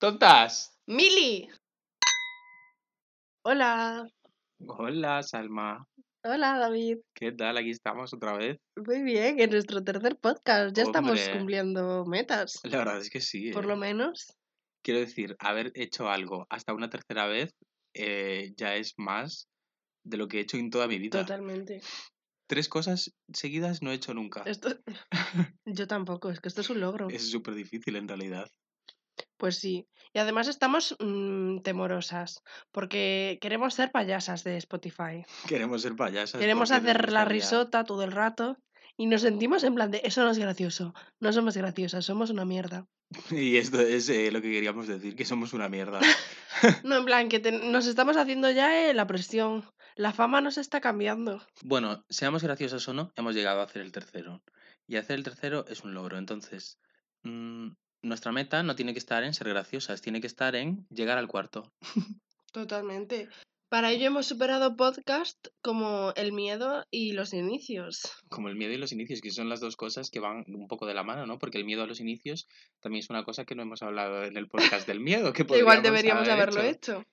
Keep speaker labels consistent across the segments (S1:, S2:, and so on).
S1: ¡Tontas!
S2: ¡Mili! Hola.
S1: Hola, Salma.
S2: Hola, David.
S1: ¿Qué tal? Aquí estamos otra vez.
S2: Muy bien, en nuestro tercer podcast. Ya estamos cumpliendo metas.
S1: La verdad es que sí.
S2: Por
S1: ¿eh?
S2: lo menos.
S1: Quiero decir, haber hecho algo hasta una tercera vez eh, ya es más de lo que he hecho en toda mi vida.
S2: Totalmente.
S1: Tres cosas seguidas no he hecho nunca.
S2: Esto... Yo tampoco, es que esto es un logro.
S1: Es súper difícil en realidad.
S2: Pues sí. Y además estamos mm, temorosas, porque queremos ser payasas de Spotify.
S1: Queremos ser payasas.
S2: Queremos hacer la risota todo el rato y nos sentimos en plan de eso no es gracioso, no somos graciosas, somos una mierda.
S1: Y esto es eh, lo que queríamos decir, que somos una mierda.
S2: No, en plan que te- nos estamos haciendo ya eh, la presión. La fama nos está cambiando.
S1: Bueno, seamos graciosos o no, hemos llegado a hacer el tercero. Y hacer el tercero es un logro. Entonces, mm, nuestra meta no tiene que estar en ser graciosas, tiene que estar en llegar al cuarto.
S2: Totalmente. Para ello hemos superado podcast como el miedo y los inicios.
S1: Como el miedo y los inicios, que son las dos cosas que van un poco de la mano, ¿no? Porque el miedo a los inicios también es una cosa que no hemos hablado en el podcast del miedo. Que
S2: Igual deberíamos
S1: haber
S2: haberlo hecho.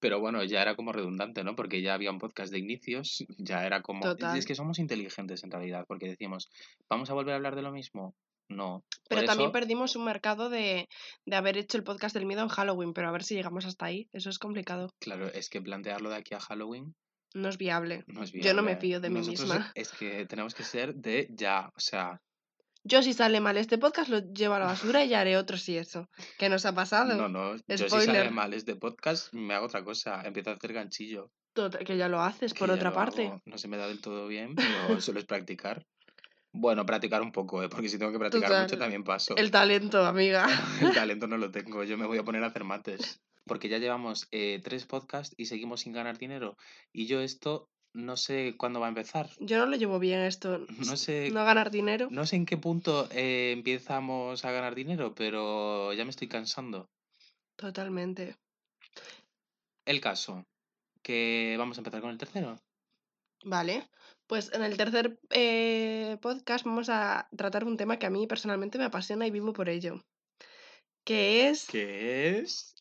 S1: Pero bueno, ya era como redundante, ¿no? Porque ya había un podcast de inicios, ya era como...
S2: Total.
S1: Es que somos inteligentes en realidad, porque decimos, ¿vamos a volver a hablar de lo mismo? No.
S2: Pero
S1: Por
S2: también
S1: eso-
S2: perdimos un mercado de, de haber hecho el podcast del miedo en Halloween, pero a ver si llegamos hasta ahí. Eso es complicado.
S1: Claro, es que plantearlo de aquí a Halloween
S2: No es viable.
S1: no es
S2: Yo no me fío de mí misma.
S1: Es que tenemos que ser de ya, o sea,
S2: Yo si sale mal este podcast lo llevo a la basura y ya haré otro si eso. ¿Qué nos ha pasado?
S1: no, no, yo si
S2: Spoiler.
S1: sale mal este podcast me hago otra cosa, empiezo a hacer ganchillo.
S2: Total, que ya lo haces
S1: que
S2: por otra parte.
S1: hago. No se me da del todo bien, pero solo es practicar. Bueno, practicar un poco, ¿eh? porque si tengo que practicar mucho también paso.
S2: El talento, amiga.
S1: El talento no lo tengo, yo me voy a poner a hacer mates. Porque ya llevamos eh, tres podcasts y seguimos sin ganar dinero. Y yo esto no sé cuándo va a empezar.
S2: Yo no lo llevo bien esto.
S1: No sé,
S2: No ganar dinero.
S1: no sé en qué punto eh, empezamos a ganar dinero, pero ya me estoy cansando.
S2: Totalmente.
S1: El caso, que vamos a empezar con el tercero.
S2: Vale. Pues en el tercer eh, podcast vamos a tratar un tema que a mí personalmente me apasiona y vivo por ello. Que es
S1: Que es...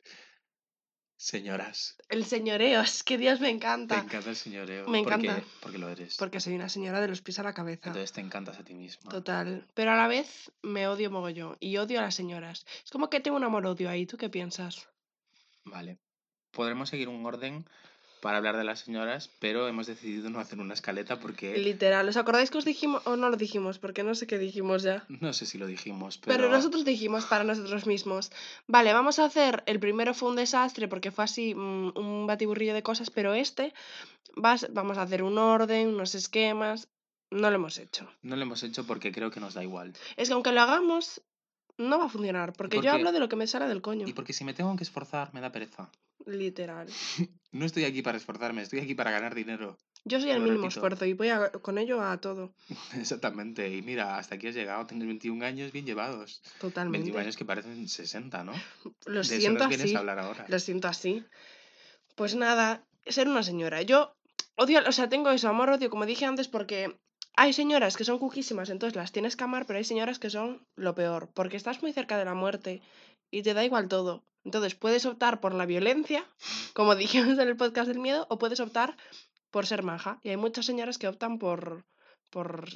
S1: Señoras.
S2: el señoreo. Es que Dios me
S1: Te
S2: encanta.
S1: encanta el señoreo.
S2: Me
S1: porque-
S2: encanta.
S1: Porque lo eres.
S2: Porque soy una señora de los pies a la cabeza.
S1: Entonces te encantas a ti misma.
S2: Total. Pero a la vez me odio mogollón. Y odio a las señoras. Es como que tengo un amor-odio ahí. ¿Tú qué piensas?
S1: Vale. Podremos seguir un orden para hablar de las señoras, pero hemos decidido no hacer una escaleta porque
S2: Literal. ¿Os acordáis que os dijimos o no lo dijimos? Porque no sé qué dijimos ya.
S1: no sé si lo dijimos, pero,
S2: Pero nosotros dijimos para nosotros mismos, vale, vamos a hacer, el primero fue un desastre porque fue así mm, un batiburrillo de cosas, pero este vas, vamos a hacer un orden, unos esquemas, no lo hemos hecho.
S1: no lo hemos hecho porque creo que nos da igual.
S2: Es que aunque lo hagamos, no va a funcionar, porque yo hablo de lo que me sale del coño,
S1: Y porque si me tengo que esforzar, me da pereza.
S2: literal.
S1: No estoy aquí para esforzarme, estoy aquí para ganar dinero.
S2: Yo soy el mínimo
S1: repito.
S2: esfuerzo y voy a- con ello a todo,
S1: Exactamente. Y mira, hasta aquí has llegado, tienes 21 años bien llevados. 21
S2: totalmente.
S1: años que parecen 60, ¿no?
S2: Lo
S1: de eso
S2: siento
S1: nos vienes
S2: así.
S1: a hablar ahora.
S2: Lo siento así. Pues nada, ser una señora. Yo odio, o sea, tengo eso, amor-odio, como dije antes, porque hay señoras que son cuquísimas, entonces las tienes que amar, pero hay señoras que son lo peor, porque estás muy cerca de la muerte y te da igual todo. Entonces puedes optar por la violencia, como dijimos en el podcast del miedo, o puedes optar por ser maja. Y hay muchas señoras que optan por, por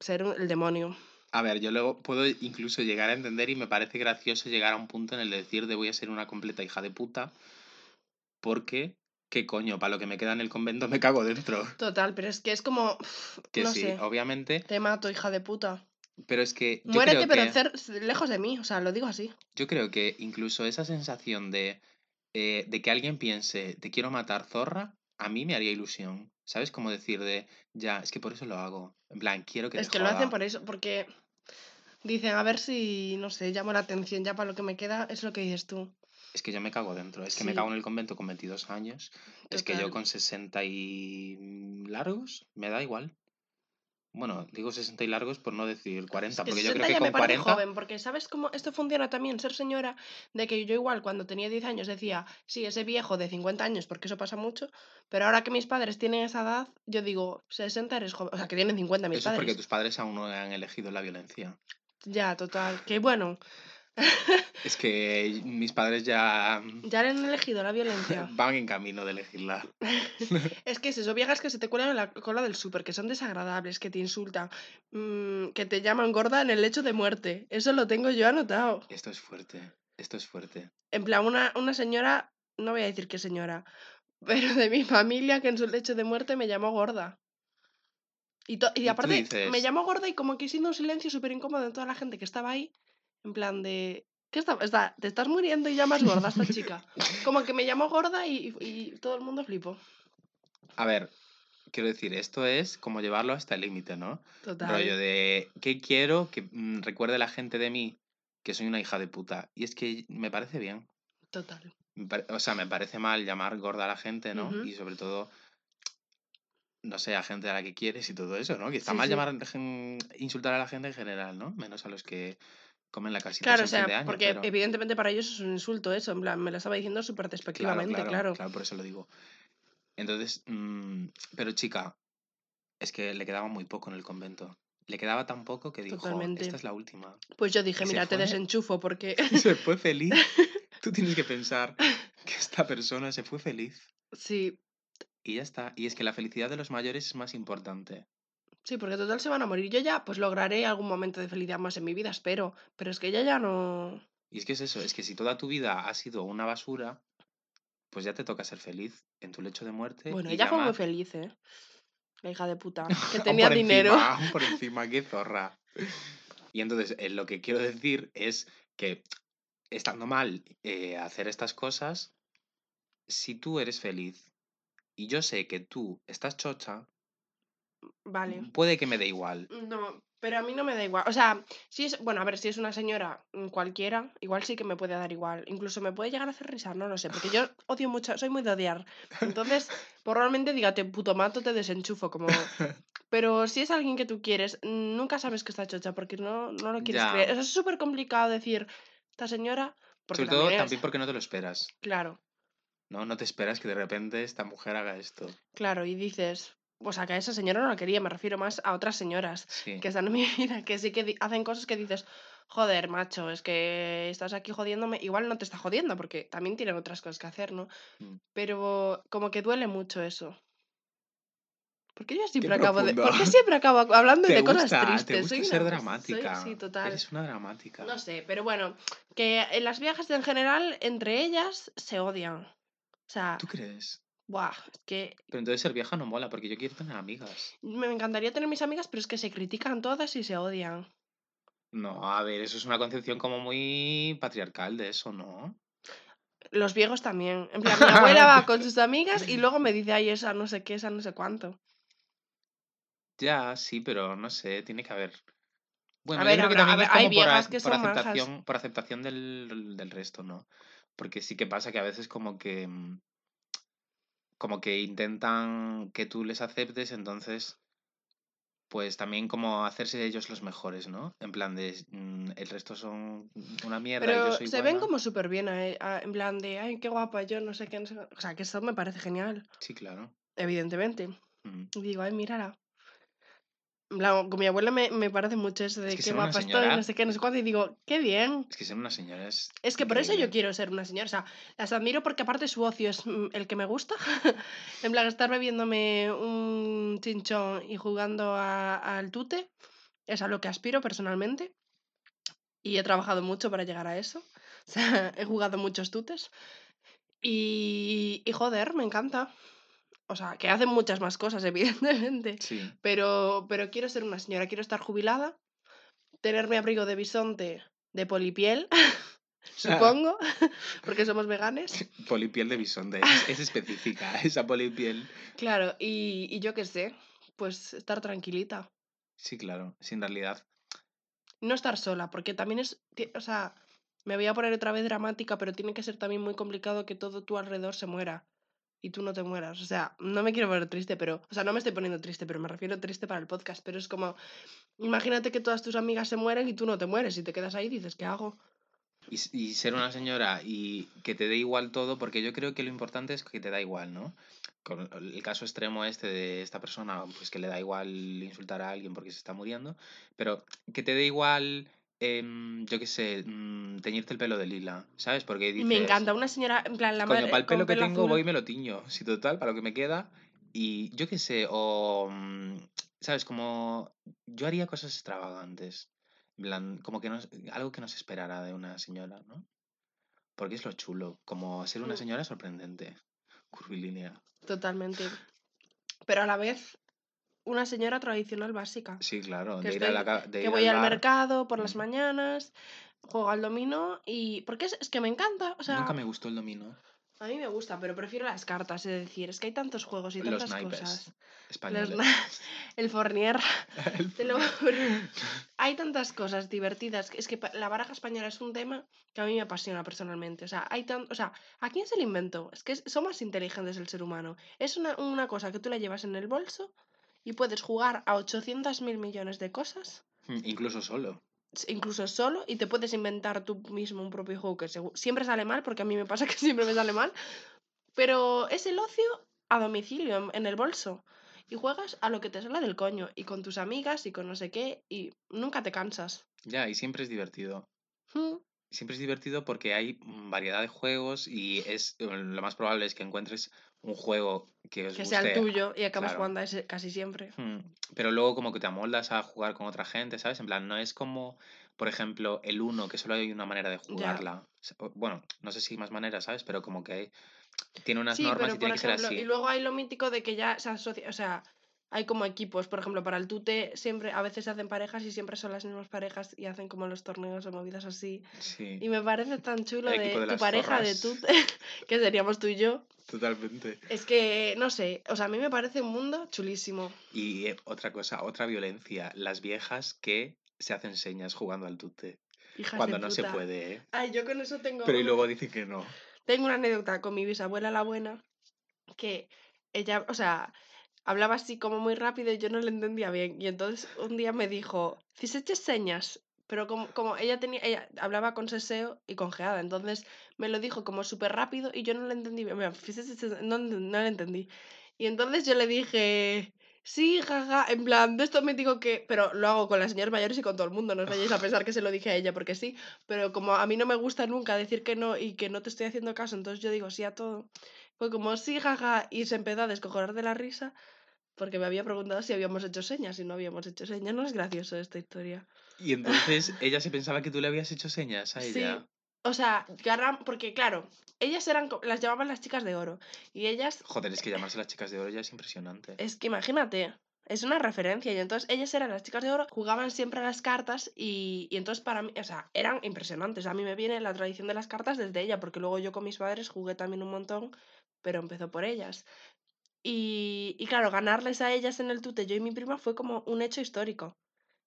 S2: ser el demonio.
S1: A ver, yo luego puedo incluso llegar a entender y me parece gracioso llegar a un punto en el de decir de voy a ser una completa hija de puta porque, ¿qué coño? Para lo que me queda en el convento me cago dentro.
S2: Total, pero es que es como,
S1: Que
S2: no
S1: sí,
S2: sé,
S1: obviamente,
S2: te mato, hija de puta.
S1: pero es que yo
S2: Muérete,
S1: creo
S2: pero
S1: que,
S2: lejos de mí, o sea, lo digo así.
S1: yo creo que incluso esa sensación de, eh, de que alguien piense te quiero matar zorra, a mí me haría ilusión. ¿Sabes? Como decir de, ya, es que por eso lo hago. En plan, quiero que
S2: es
S1: te
S2: que lo hacen
S1: joda".
S2: por eso, porque dicen, a ver si, no sé, llamo la atención ya para lo que me queda, es lo que dices tú.
S1: Es que yo me cago dentro. Es que me cago en el convento con 22 años. Es que yo con 60 y largos me da igual. Bueno, digo 60 y largos por no decir 40,
S2: Que
S1: porque yo
S2: 60
S1: creo que
S2: ya
S1: con
S2: me parece
S1: 40...
S2: joven, porque ¿sabes cómo esto funciona también? Ser señora, de que yo igual cuando tenía 10 años decía, sí, ese viejo de 50 años, porque eso pasa mucho, pero ahora que mis padres tienen esa edad, yo digo, 60 eres joven, o sea, que tienen 50 mis
S1: Eso es porque tus padres aún no han elegido la violencia.
S2: Ya, total. Que bueno,
S1: Es que mis padres ya
S2: Ya han elegido la violencia.
S1: van en camino de elegirla.
S2: Es que es eso, viejas que se te cuelan en la cola del súper, que son desagradables, que te insultan, mm, que te llaman gorda en el lecho de muerte. Eso lo tengo yo anotado.
S1: Esto es fuerte, esto es fuerte.
S2: En plan, una, una señora, no voy a decir qué señora, pero de mi familia que en su lecho de muerte me llamó gorda. Y, y aparte, me llamó gorda y como que siendo un silencio súper incómodo en toda la gente que estaba ahí, en plan de... ¿Qué está, está- ¿Te estás muriendo y llamas gorda a esta chica? Como que me llamó gorda y, y todo el mundo flipó.
S1: A ver, quiero decir, esto es como llevarlo hasta el límite, ¿no?
S2: Total.
S1: Rollo de, ¿qué quiero que mm, recuerde la gente de mí? Que soy una hija de puta. Y es que me parece bien.
S2: Total.
S1: O sea, me parece mal llamar gorda a la gente, ¿no? Y sobre todo, no sé, a gente a la que quieres y todo eso, ¿no? Que está
S2: Sí,
S1: mal
S2: sí.
S1: llamar, insultar a la gente en general, ¿no? Menos a los que comen la casita
S2: Claro, o
S1: de
S2: sea, porque
S1: pero-
S2: evidentemente para ellos es un insulto eso, en plan, me lo estaba diciendo súper despectivamente,
S1: claro,
S2: claro.
S1: claro, por eso lo digo. Entonces, mm, pero chica, es que le quedaba muy poco en el convento. Le quedaba tan poco que dijo,
S2: Totalmente.
S1: esta es la última.
S2: Pues yo dije, mira, te desenchufo porque...
S1: Se fue feliz. Tú tienes que pensar que esta persona se fue feliz.
S2: sí,
S1: Y ya está. Y es que la felicidad de los mayores es más importante.
S2: Sí, porque total se van a morir. Yo ya, pues lograré algún momento de felicidad más en mi vida, espero. Pero es que ella ya no...
S1: Y es que es eso, es que si toda tu vida ha sido una basura, pues ya te toca ser feliz en tu lecho de muerte.
S2: Bueno,
S1: y
S2: ella fue muy feliz, ¿eh? La hija de puta. Que tenía
S1: por
S2: dinero.
S1: Encima, por encima, qué zorra. Y entonces, eh, lo que quiero decir es que estando mal eh, hacer estas cosas, si tú eres feliz y yo sé que tú estás chocha,
S2: Vale.
S1: puede que me dé igual.
S2: No, pero a mí no me da igual. O sea, si es, bueno, a ver, si es una señora mm, cualquiera, igual sí que me puede dar igual. Incluso me puede llegar a hacer risar, no lo sé, porque yo odio mucho, soy muy de odiar. Entonces, probablemente dígate, puto mato, te desenchufo, como... Pero si es alguien que tú quieres, nunca sabes que está chocha, porque no, no lo quieres
S1: Ya.
S2: creer. O sea, es súper complicado decir, esta señora... Porque
S1: Sobre todo
S2: también es-
S1: también porque no te lo esperas.
S2: Claro,
S1: ¿no? No te esperas que de repente esta mujer haga esto.
S2: claro, y dices... O sea, que a esa señora no la quería, me refiero más a otras señoras.
S1: Sí.
S2: que están en mi vida, que sí que hacen cosas que dices, joder, macho, es que estás aquí jodiéndome. Igual no te está jodiendo, porque también tienen otras cosas que hacer, ¿no?
S1: Mm.
S2: Pero como que duele mucho eso. Porque yo siempre
S1: Qué
S2: acabo de. ¿Por qué siempre acabo hablando de
S1: gusta,
S2: cosas tristes?
S1: te gusta
S2: Soy
S1: ser
S2: una-
S1: dramática.
S2: soy- sí, total.
S1: Eres una dramática.
S2: No sé, pero bueno, que en las viejas en general, entre ellas, se odian. O sea,
S1: ¿Tú crees?
S2: Buah, es que
S1: Pero entonces ser vieja no mola, porque yo quiero tener amigas.
S2: me encantaría tener mis amigas, pero es que se critican todas y se odian.
S1: No, a ver, eso es una concepción como muy patriarcal de eso, ¿no?
S2: Los viejos también. En plan, mi abuela va con sus amigas y luego me dice, ay, esa no sé qué, esa no sé cuánto.
S1: Ya, sí, pero no sé, tiene que haber. Bueno,
S2: A
S1: yo
S2: ver,
S1: creo que
S2: habrá-
S1: también
S2: hay
S1: como por,
S2: viejas que
S1: por
S2: son
S1: aceptación, por aceptación del, del resto, ¿no? Porque sí que pasa que a veces como que mm, como que intentan que tú les aceptes, entonces pues también como hacerse ellos los mejores, ¿no? En plan de mm, el resto son una mierda y yo
S2: Pero
S1: soy
S2: se ven como súper bien, eh, en plan de, ay, qué guapa, yo no sé qué, no sé qué". O sea, que eso me parece genial,
S1: Sí, claro.
S2: evidentemente.
S1: Mm.
S2: Y digo, ay, mírala. Con mi abuela me, me parece mucho eso de
S1: que
S2: qué
S1: ser una
S2: guapa estoy,
S1: señora-
S2: no sé qué, no sé cuánto. Y digo, qué bien.
S1: Es que ser una señora es
S2: Es que por eso yo quiero ser una señora. O sea, las admiro porque aparte su ocio es mm, el que me gusta. en plan, estar bebiéndome un chinchón y jugando al tute es a lo que aspiro personalmente. Y he trabajado mucho para llegar a eso. O sea, he jugado muchos tutes. Y, y joder, me encanta. O sea, que hacen muchas más cosas, evidentemente.
S1: Sí.
S2: Pero, pero quiero ser una señora, quiero estar jubilada, tener mi abrigo de bisonte de polipiel, supongo, porque somos veganes.
S1: Polipiel de bisonte. Es, es específica, esa polipiel.
S2: Claro, y, y yo qué sé, pues estar tranquilita.
S1: Sí, claro. Sí, en realidad.
S2: No estar sola, porque también es, o sea, me voy a poner otra vez dramática, pero tiene que ser también muy complicado que todo tu alrededor se muera y tú no te mueras. O sea, no me quiero poner triste, pero, o sea, no me estoy poniendo triste, pero me refiero triste para el podcast, pero es como, imagínate que todas tus amigas se mueren y tú no te mueres y te quedas ahí y dices, ¿qué hago?
S1: Y, y ser una señora y que te dé igual todo, porque yo creo que lo importante es que te da igual, ¿no? Con el caso extremo este de esta persona, pues que le da igual insultar a alguien porque se está muriendo, pero que te dé igual, em, yo qué sé, mm, teñirte el pelo de lila, ¿sabes? Porque dices...
S2: Me encanta una señora, en plan, la
S1: Coño,
S2: madre
S1: para el pelo
S2: con
S1: que
S2: pelo
S1: tengo
S2: azul.
S1: voy y me lo tiño. Sí, total, para lo que me queda. Y yo qué sé, o... mm, ¿Sabes? Como... Yo haría cosas extravagantes. Plan, como que no... Algo que no se esperara de una señora, ¿no? Porque es lo chulo. Como ser una
S2: Mm.
S1: señora sorprendente. Curvilínea.
S2: Totalmente. Pero a la vez, una señora tradicional básica.
S1: Sí, claro.
S2: Que
S1: De ir, a la de
S2: que
S1: ir
S2: voy al
S1: bar.
S2: mercado por las
S1: Mm.
S2: mañanas, juego al dominó y... Porque es, es que me encanta, o sea...
S1: Nunca me gustó el dominó.
S2: A mí me gusta, pero prefiero las cartas, es decir, es que hay tantos juegos y
S1: Los
S2: tantas
S1: naipes
S2: cosas. Los
S1: españoles.
S2: na- el Fournier,
S1: El
S2: te lo. Hay tantas cosas divertidas. Es que la baraja española es un tema que a mí me apasiona personalmente. O sea, hay tan, o sea, ¿a quién se le inventó? Es que son más inteligentes el ser humano. Es una, una cosa que tú la llevas en el bolso y puedes jugar a 800 mil millones de cosas,
S1: Mm, Incluso solo.
S2: incluso solo, y te puedes inventar tú mismo un propio juego que siempre sale mal, porque a mí me pasa que siempre me sale mal. Pero es el ocio a domicilio, en, en el bolso. Y juegas a lo que te sale del coño, y con tus amigas, y con no sé qué, y nunca te cansas.
S1: Ya, y siempre es divertido.
S2: Mm,
S1: Siempre es divertido porque hay mm, variedad de juegos y es eh, lo más probable es que encuentres un juego que os
S2: Que sea el tuyo y acabas
S1: claro.
S2: jugando a ese casi siempre.
S1: Mm, Pero luego como que te amoldas a jugar con otra gente, ¿sabes? En plan, no es como, por ejemplo, el uno, que solo hay una manera de jugarla. Bueno, no sé si hay más maneras, ¿sabes? Pero como que tiene unas
S2: Sí,
S1: normas
S2: pero
S1: y tiene que ser así.
S2: y luego hay lo mítico de que ya se asocia, o sea, hay como equipos, por ejemplo, para el tute siempre, a veces se hacen parejas y siempre son las mismas parejas y hacen como los torneos o movidas así.
S1: Sí,
S2: Y me parece tan chulo de, tu pareja de tute, que seríamos tú y yo.
S1: totalmente.
S2: Es que, no sé, o sea, a mí me parece un mundo chulísimo.
S1: Y eh, otra cosa, otra violencia, las viejas que se hacen señas jugando al tute.
S2: Hijas
S1: Cuando no se puede, ¿eh?
S2: Ay, yo con eso tengo...
S1: Pero y luego dicen que no.
S2: Tengo una anécdota con mi bisabuela la buena, que ella, o sea, hablaba así como muy rápido y yo no le entendía bien. Y entonces un día me dijo, si eches señas, pero como, como ella tenía, ella hablaba con seseo y con geada, entonces me lo dijo como súper rápido y yo no le entendí bien. Mira, no, no le entendí. Y entonces yo le dije, sí, jaja, en plan, de esto me digo que, pero lo hago con las señoras mayores y con todo el mundo, no os vayáis a pensar que se lo dije a ella porque sí, pero como a mí no me gusta nunca decir que no y que no te estoy haciendo caso, entonces yo digo sí a todo. Fue como sí, jaja, y se empezó a descojonar de la risa porque me había preguntado si habíamos hecho señas y no habíamos hecho señas. No es gracioso esta historia.
S1: Y entonces ella se pensaba que tú le habías hecho señas a
S2: Sí,
S1: ella.
S2: o sea, Garram, porque claro, ellas eran, las llamaban las chicas de oro y ellas,
S1: Joder, es que llamarse las chicas de oro ya es impresionante.
S2: es que imagínate. Es una referencia y entonces ellas eran las chicas de oro, jugaban siempre a las cartas y, y entonces para mí, o sea, eran impresionantes. A mí me viene la tradición de las cartas desde ella, porque luego yo con mis padres jugué también un montón, pero empezó por ellas. Y, y claro, ganarles a ellas en el tute, yo y mi prima, fue como un hecho histórico.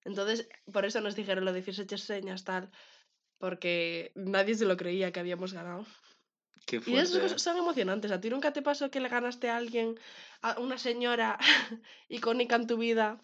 S2: Entonces, por eso nos dijeron lo de hechas señas, tal, porque nadie se lo creía que habíamos ganado.
S1: Qué
S2: Y esas cosas son emocionantes. ¿A ti nunca te pasó que le ganaste a alguien, a una señora icónica en tu vida,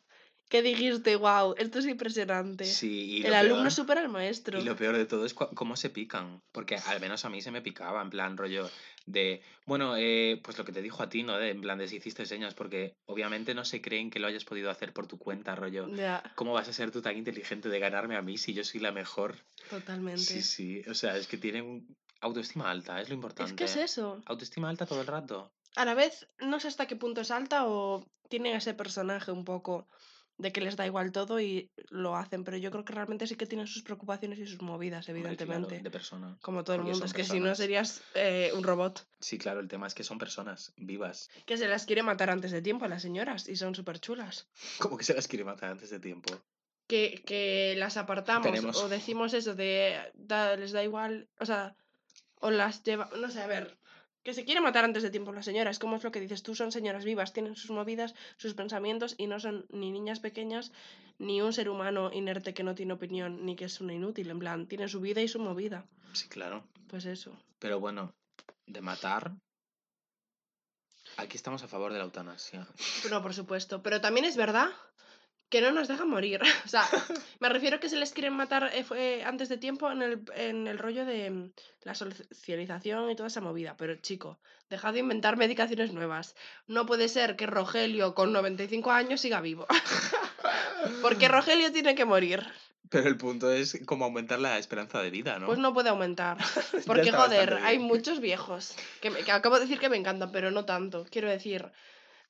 S2: que dijiste, wow, esto es impresionante?
S1: Sí, y
S2: el alumno
S1: peor-
S2: supera al maestro.
S1: Y lo peor de todo es cómo se pican. Porque al menos a mí se me picaba, en plan rollo de, bueno, eh, pues lo que te dijo a ti, ¿no? De, en plan de si hiciste señas, porque obviamente no se creen que lo hayas podido hacer por tu cuenta, rollo. ¿Cómo vas a ser tú tan inteligente de ganarme a mí si yo soy la mejor?
S2: totalmente.
S1: Sí, sí. O sea, es que tienen autoestima alta, es lo importante.
S2: es que es eso.
S1: Autoestima alta todo el rato.
S2: A la vez, no sé hasta qué punto es alta o tienen ese personaje un poco de que les da igual todo y lo hacen, pero yo creo que realmente sí que tienen sus preocupaciones y sus movidas,
S1: claro,
S2: evidentemente.
S1: de persona.
S2: Como todo el mundo, es que si no serías eh, un robot.
S1: Sí, claro, el tema es que son personas vivas.
S2: Que se las quiere matar antes de tiempo a las señoras y son súper chulas.
S1: Como que se las quiere matar antes de tiempo.
S2: Que, que las apartamos
S1: Tenemos-
S2: o decimos eso de da- les da igual, o sea, o las lleva, no sé, a ver, que se quiere matar antes de tiempo las señoras, como es lo que dices tú, son señoras vivas, tienen sus movidas, sus pensamientos y no son ni niñas pequeñas ni un ser humano inerte que no tiene opinión ni que es una inútil, en plan, tienen su vida y su movida.
S1: Sí, claro.
S2: Pues eso.
S1: Pero bueno, de matar. Aquí estamos a favor de la eutanasia.
S2: No, por supuesto. Pero también es verdad que no nos dejan morir. O sea, me refiero que se les quieren matar eh, fue antes de tiempo en el, en el rollo de mm, la socialización y toda esa movida. Pero chico, dejad de inventar medicaciones nuevas. No puede ser que Rogelio con 95 años siga vivo. Porque Rogelio tiene que morir.
S1: Pero el punto es cómo aumentar la esperanza de vida, ¿no?
S2: Pues no puede aumentar. Porque, joder, hay muchos viejos. Que, me- que acabo de decir que me encantan, pero no tanto. Quiero decir,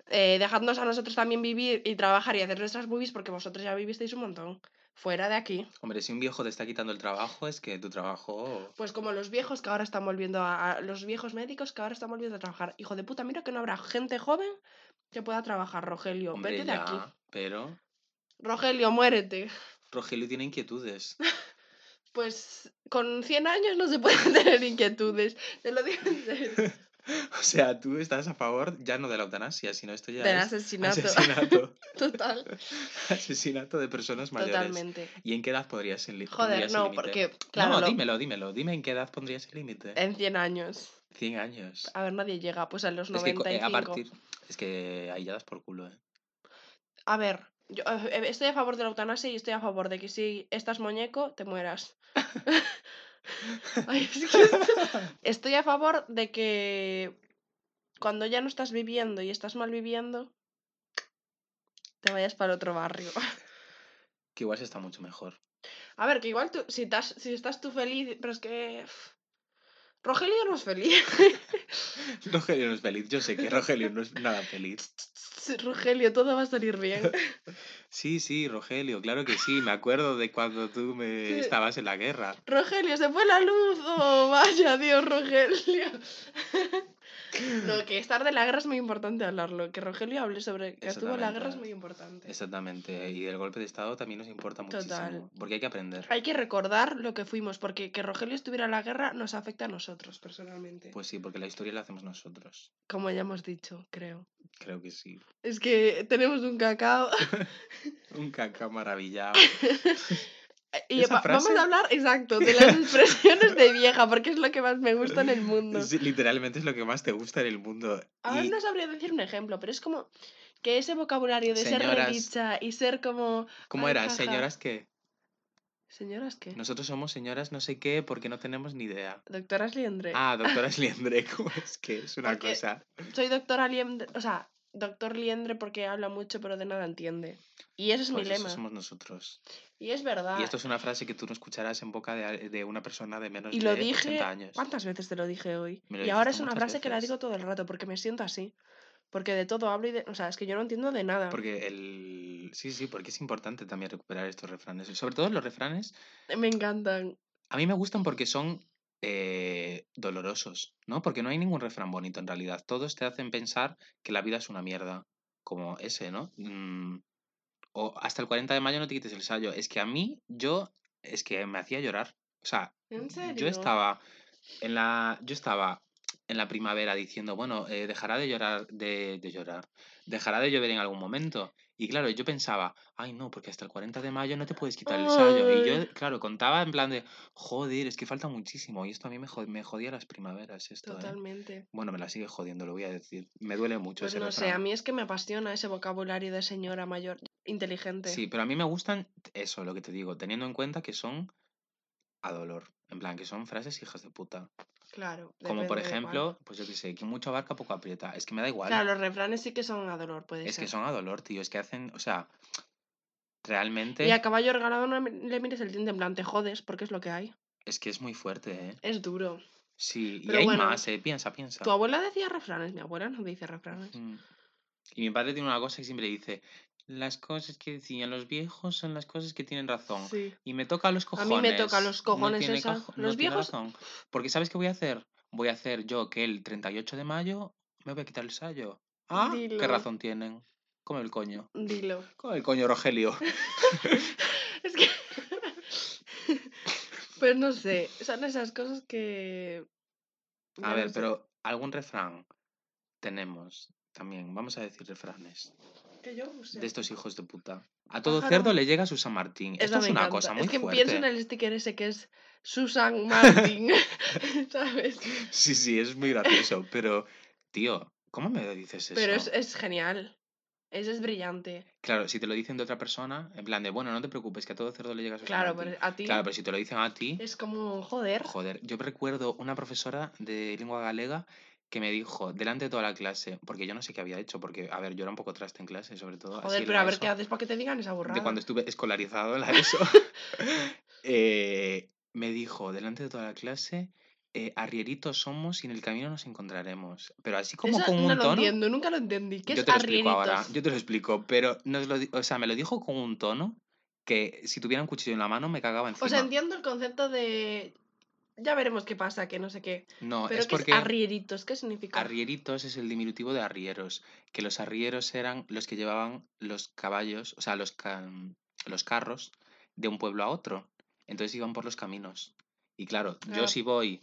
S2: eh, dejadnos a nosotros también vivir y trabajar y hacer nuestras movies porque vosotros ya vivisteis un montón. Fuera de aquí.
S1: Hombre, si un viejo te está quitando el trabajo, es que tu trabajo...
S2: Pues como los viejos que ahora están volviendo a, a- los viejos médicos que ahora están volviendo a trabajar. Hijo de puta, mira que no habrá gente joven que pueda trabajar, Rogelio.
S1: Hombre,
S2: Vete de
S1: ya,
S2: aquí.
S1: pero
S2: Rogelio, muérete.
S1: Rogelio tiene inquietudes.
S2: Pues con 100 años no se pueden tener inquietudes. Te lo digo en serio.
S1: O sea, tú estás a favor ya no de la eutanasia, sino esto ya
S2: Del
S1: es
S2: asesinato.
S1: asesinato.
S2: Total.
S1: asesinato de personas mayores.
S2: Totalmente.
S1: ¿Y en qué edad podrías el li-
S2: Joder, no,
S1: límite?
S2: porque, claro,
S1: no,
S2: lo-
S1: dímelo, dímelo. Dime en qué edad pondrías el límite.
S2: En 100 años.
S1: 100 años.
S2: A ver, nadie llega, pues a los
S1: Es que
S2: 95.
S1: eh, a partir... Es que ahí ya das por culo, ¿eh?
S2: A ver, yo eh, estoy a favor de la eutanasia y estoy a favor de que si estás muñeco, te mueras. Ay, es que esto- Estoy a favor de que cuando ya no estás viviendo y estás mal viviendo, te vayas para otro barrio.
S1: que igual se está mucho mejor.
S2: A ver, que igual tú, si, estás, si estás tú feliz, pero es que... Rogelio no es feliz.
S1: Rogelio no es feliz. Yo sé que Rogelio no es nada feliz.
S2: Rogelio, todo va a salir bien.
S1: Sí, sí, Rogelio, claro que sí. Me acuerdo de cuando tú me
S2: Sí.
S1: estabas en la guerra.
S2: Rogelio, se fue la luz. Oh, vaya Dios, Rogelio. No, que estar de la guerra es muy importante hablarlo. Que Rogelio hable sobre que estuvo en la guerra es muy importante.
S1: Exactamente. Y el golpe de estado también nos importa muchísimo.
S2: Total.
S1: Porque hay que aprender.
S2: Hay que recordar lo que fuimos, porque que Rogelio estuviera en la guerra nos afecta a nosotros personalmente.
S1: Pues sí, porque la historia la hacemos nosotros.
S2: Como ya hemos dicho, creo.
S1: Creo que sí.
S2: Es que tenemos un cacao.
S1: Un cacao maravillado.
S2: Y va- vamos a hablar, exacto, de las expresiones de vieja, porque es lo que más me gusta en el mundo.
S1: Sí, literalmente es lo que más te gusta en el mundo.
S2: Ahora
S1: Y
S2: no sabría decir un ejemplo, pero es como que ese vocabulario de ser
S1: Señoras-
S2: redicha y ser como...
S1: ¿Cómo era?
S2: jaja.
S1: Señoras que
S2: ¿Señoras qué?
S1: nosotros somos señoras no sé qué porque no tenemos ni idea.
S2: Doctoras Liendre.
S1: Ah, doctora Sliendre, ¿cómo es que es una
S2: Porque-
S1: cosa?
S2: Soy doctora Liendre, o sea, doctor Liendre porque habla mucho pero de nada entiende. Y ese es
S1: Pues
S2: mi
S1: eso
S2: lema.
S1: somos nosotros.
S2: Y es verdad.
S1: Y esto es una frase que tú no escucharás en boca de, de una persona de menos
S2: Y
S1: de
S2: lo
S1: 80
S2: dije.
S1: años.
S2: ¿Cuántas veces te lo dije hoy?
S1: Lo
S2: Y ahora es una frase que la
S1: veces.
S2: digo todo el rato porque me siento así. Porque de todo hablo y de. O sea, es que yo no entiendo de nada.
S1: Porque el... Sí, sí, porque es importante también recuperar estos refranes. Sobre todo los refranes,
S2: Me encantan.
S1: a mí me gustan porque son eh, dolorosos, ¿no? Porque no hay ningún refrán bonito en realidad. Todos te hacen pensar que la vida es una mierda. Como ese, ¿no? Mm, o hasta el 40 de mayo no te quites el sallo. Es que a mí, yo, es que me hacía llorar. O sea,
S2: ¿En serio?
S1: yo estaba en la. Yo estaba en la primavera diciendo, bueno, eh, dejará de llorar, de, de llorar, dejará de llover en algún momento. Y claro, yo pensaba, ay no, porque hasta el 40 de mayo no te puedes quitar el sallo. Y yo, claro, contaba en plan de, joder, es que falta muchísimo. Y esto a mí me, jod- me jodía las primaveras, esto, ¿eh?
S2: Totalmente.
S1: Bueno, me la sigue jodiendo, lo voy a decir. Me duele mucho
S2: Pues
S1: ese
S2: no sé, a mí es que me apasiona ese vocabulario de señora mayor inteligente.
S1: Sí, pero a mí me gustan eso, lo que te digo, teniendo en cuenta que son a dolor. En plan, que son frases hijas de puta.
S2: Claro.
S1: Como por ejemplo, pues yo qué sé, que mucho abarca, poco aprieta. Es que me da igual.
S2: Claro, los refranes sí que son a dolor, puede
S1: es
S2: ser.
S1: que son a dolor, tío. Es que hacen, o sea, realmente
S2: Y a caballo regalado no le mires el diente en plan, te jodes, porque es lo que hay.
S1: es que es muy fuerte, ¿eh?
S2: Es duro.
S1: Sí, y hay
S2: bueno,
S1: más, ¿eh? Piensa, piensa.
S2: Tu abuela decía refranes, mi abuela no dice refranes.
S1: Mm. Y mi padre tiene una cosa que siempre dice, las cosas que decían los viejos son las cosas que tienen razón.
S2: Sí.
S1: Y me toca los
S2: A
S1: cojones.
S2: mí me toca los cojones esa. Los
S1: no tiene
S2: viejos-
S1: razón. Porque ¿sabes qué voy a hacer? Voy a hacer yo que el 38 de mayo me voy a quitar el sallo. Ah, ¿qué razón tienen? Come el coño.
S2: Dilo.
S1: Come el coño, Rogelio.
S2: Es que. pues no sé. Son esas cosas que.
S1: A
S2: ya
S1: ver,
S2: no sé.
S1: pero algún refrán tenemos también. Vamos a decir refranes
S2: Que yo
S1: de estos hijos de puta. A todo
S2: Pájaro-
S1: cerdo le llega su San Martín. Esto es una
S2: encanta.
S1: cosa muy
S2: Es que
S1: fuerte.
S2: pienso en el sticker ese que es Susan Martin. ¿Sabes?
S1: Sí, sí, es muy gracioso. Pero, tío, ¿cómo me dices eso?
S2: Pero es, es genial. Ese es brillante.
S1: Claro, si te lo dicen de otra persona, en plan de, bueno, no te preocupes, que a todo cerdo le llega su
S2: Claro,
S1: Martín".
S2: pero a ti
S1: Claro, pero si te lo dicen a ti,
S2: es como, joder.
S1: joder, yo recuerdo una profesora de lengua galega que me dijo delante de toda la clase, porque yo no sé qué había hecho, porque, a ver, yo era un poco traste en clase, sobre todo. así
S2: Joder,
S1: en
S2: pero a ver
S1: ESO,
S2: qué haces para que te digan esa burrada.
S1: De cuando estuve escolarizado en la ESO. eh, me dijo delante de toda la clase, eh, arrieritos somos y en el camino nos encontraremos. Pero así como
S2: Eso
S1: con un
S2: no lo
S1: tono.
S2: entiendo, nunca lo entendí. ¿Qué
S1: yo
S2: es
S1: te lo explico ahora,
S2: arrieritos?
S1: yo te lo explico, pero nos lo, o sea, me lo dijo con un tono que si tuviera un cuchillo en la mano me cagaba encima.
S2: O sea, entiendo el concepto de... Ya veremos qué pasa, que no sé qué.
S1: no,
S2: Pero
S1: es
S2: ¿qué
S1: porque
S2: es arrieritos? ¿Qué significa?
S1: arrieritos es el diminutivo de arrieros, que los arrieros eran los que llevaban los caballos, o sea, los, ca- los carros de un pueblo a otro. Entonces iban por los caminos. Y claro, yo
S2: Ah.
S1: si voy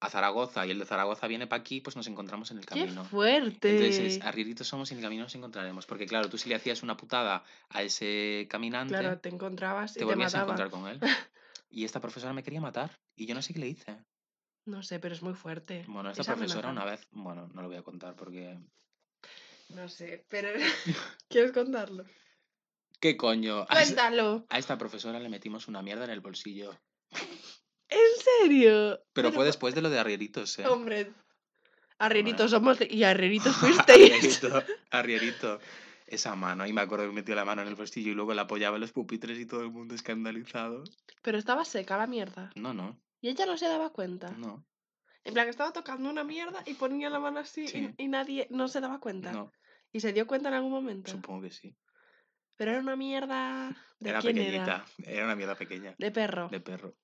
S1: a Zaragoza y el de Zaragoza viene para aquí, pues nos encontramos en el
S2: ¡Qué
S1: camino.
S2: fuerte!
S1: Entonces, arrieritos somos y en el camino nos encontraremos. Porque claro, tú si le hacías una putada a ese caminante,
S2: Claro, te encontrabas y
S1: te
S2: te,
S1: volvías a encontrar con él. Y esta profesora me quería matar. Y yo no sé qué le hice.
S2: No sé, pero es muy fuerte.
S1: Bueno, esta
S2: Es
S1: profesora una vez, bueno, no lo voy a contar porque...
S2: No sé, pero... ¿Quieres contarlo?
S1: ¿Qué coño?
S2: Cuéntalo.
S1: a esta profesora le metimos una mierda en el bolsillo.
S2: ¿En serio?
S1: Pero fue
S2: por-
S1: después de lo de arrieritos, ¿eh?
S2: Hombre, arrieritos
S1: Bueno.
S2: somos y arrieritos fuisteis.
S1: arrierito, arrierito. Esa mano. Y me acuerdo que metió la mano en el bolsillo y luego la apoyaba en los pupitres y todo el mundo escandalizado.
S2: Pero estaba seca la mierda.
S1: No, no,
S2: Y ella no se daba cuenta.
S1: no,
S2: En plan, estaba tocando una mierda y ponía la mano así y- nadie no se daba cuenta.
S1: no.
S2: Y se dio cuenta en algún momento.
S1: Supongo que sí.
S2: Pero era una mierda. ¿De
S1: Era
S2: quién
S1: pequeñita.
S2: era?
S1: Era una mierda pequeña.
S2: De perro.
S1: De perro.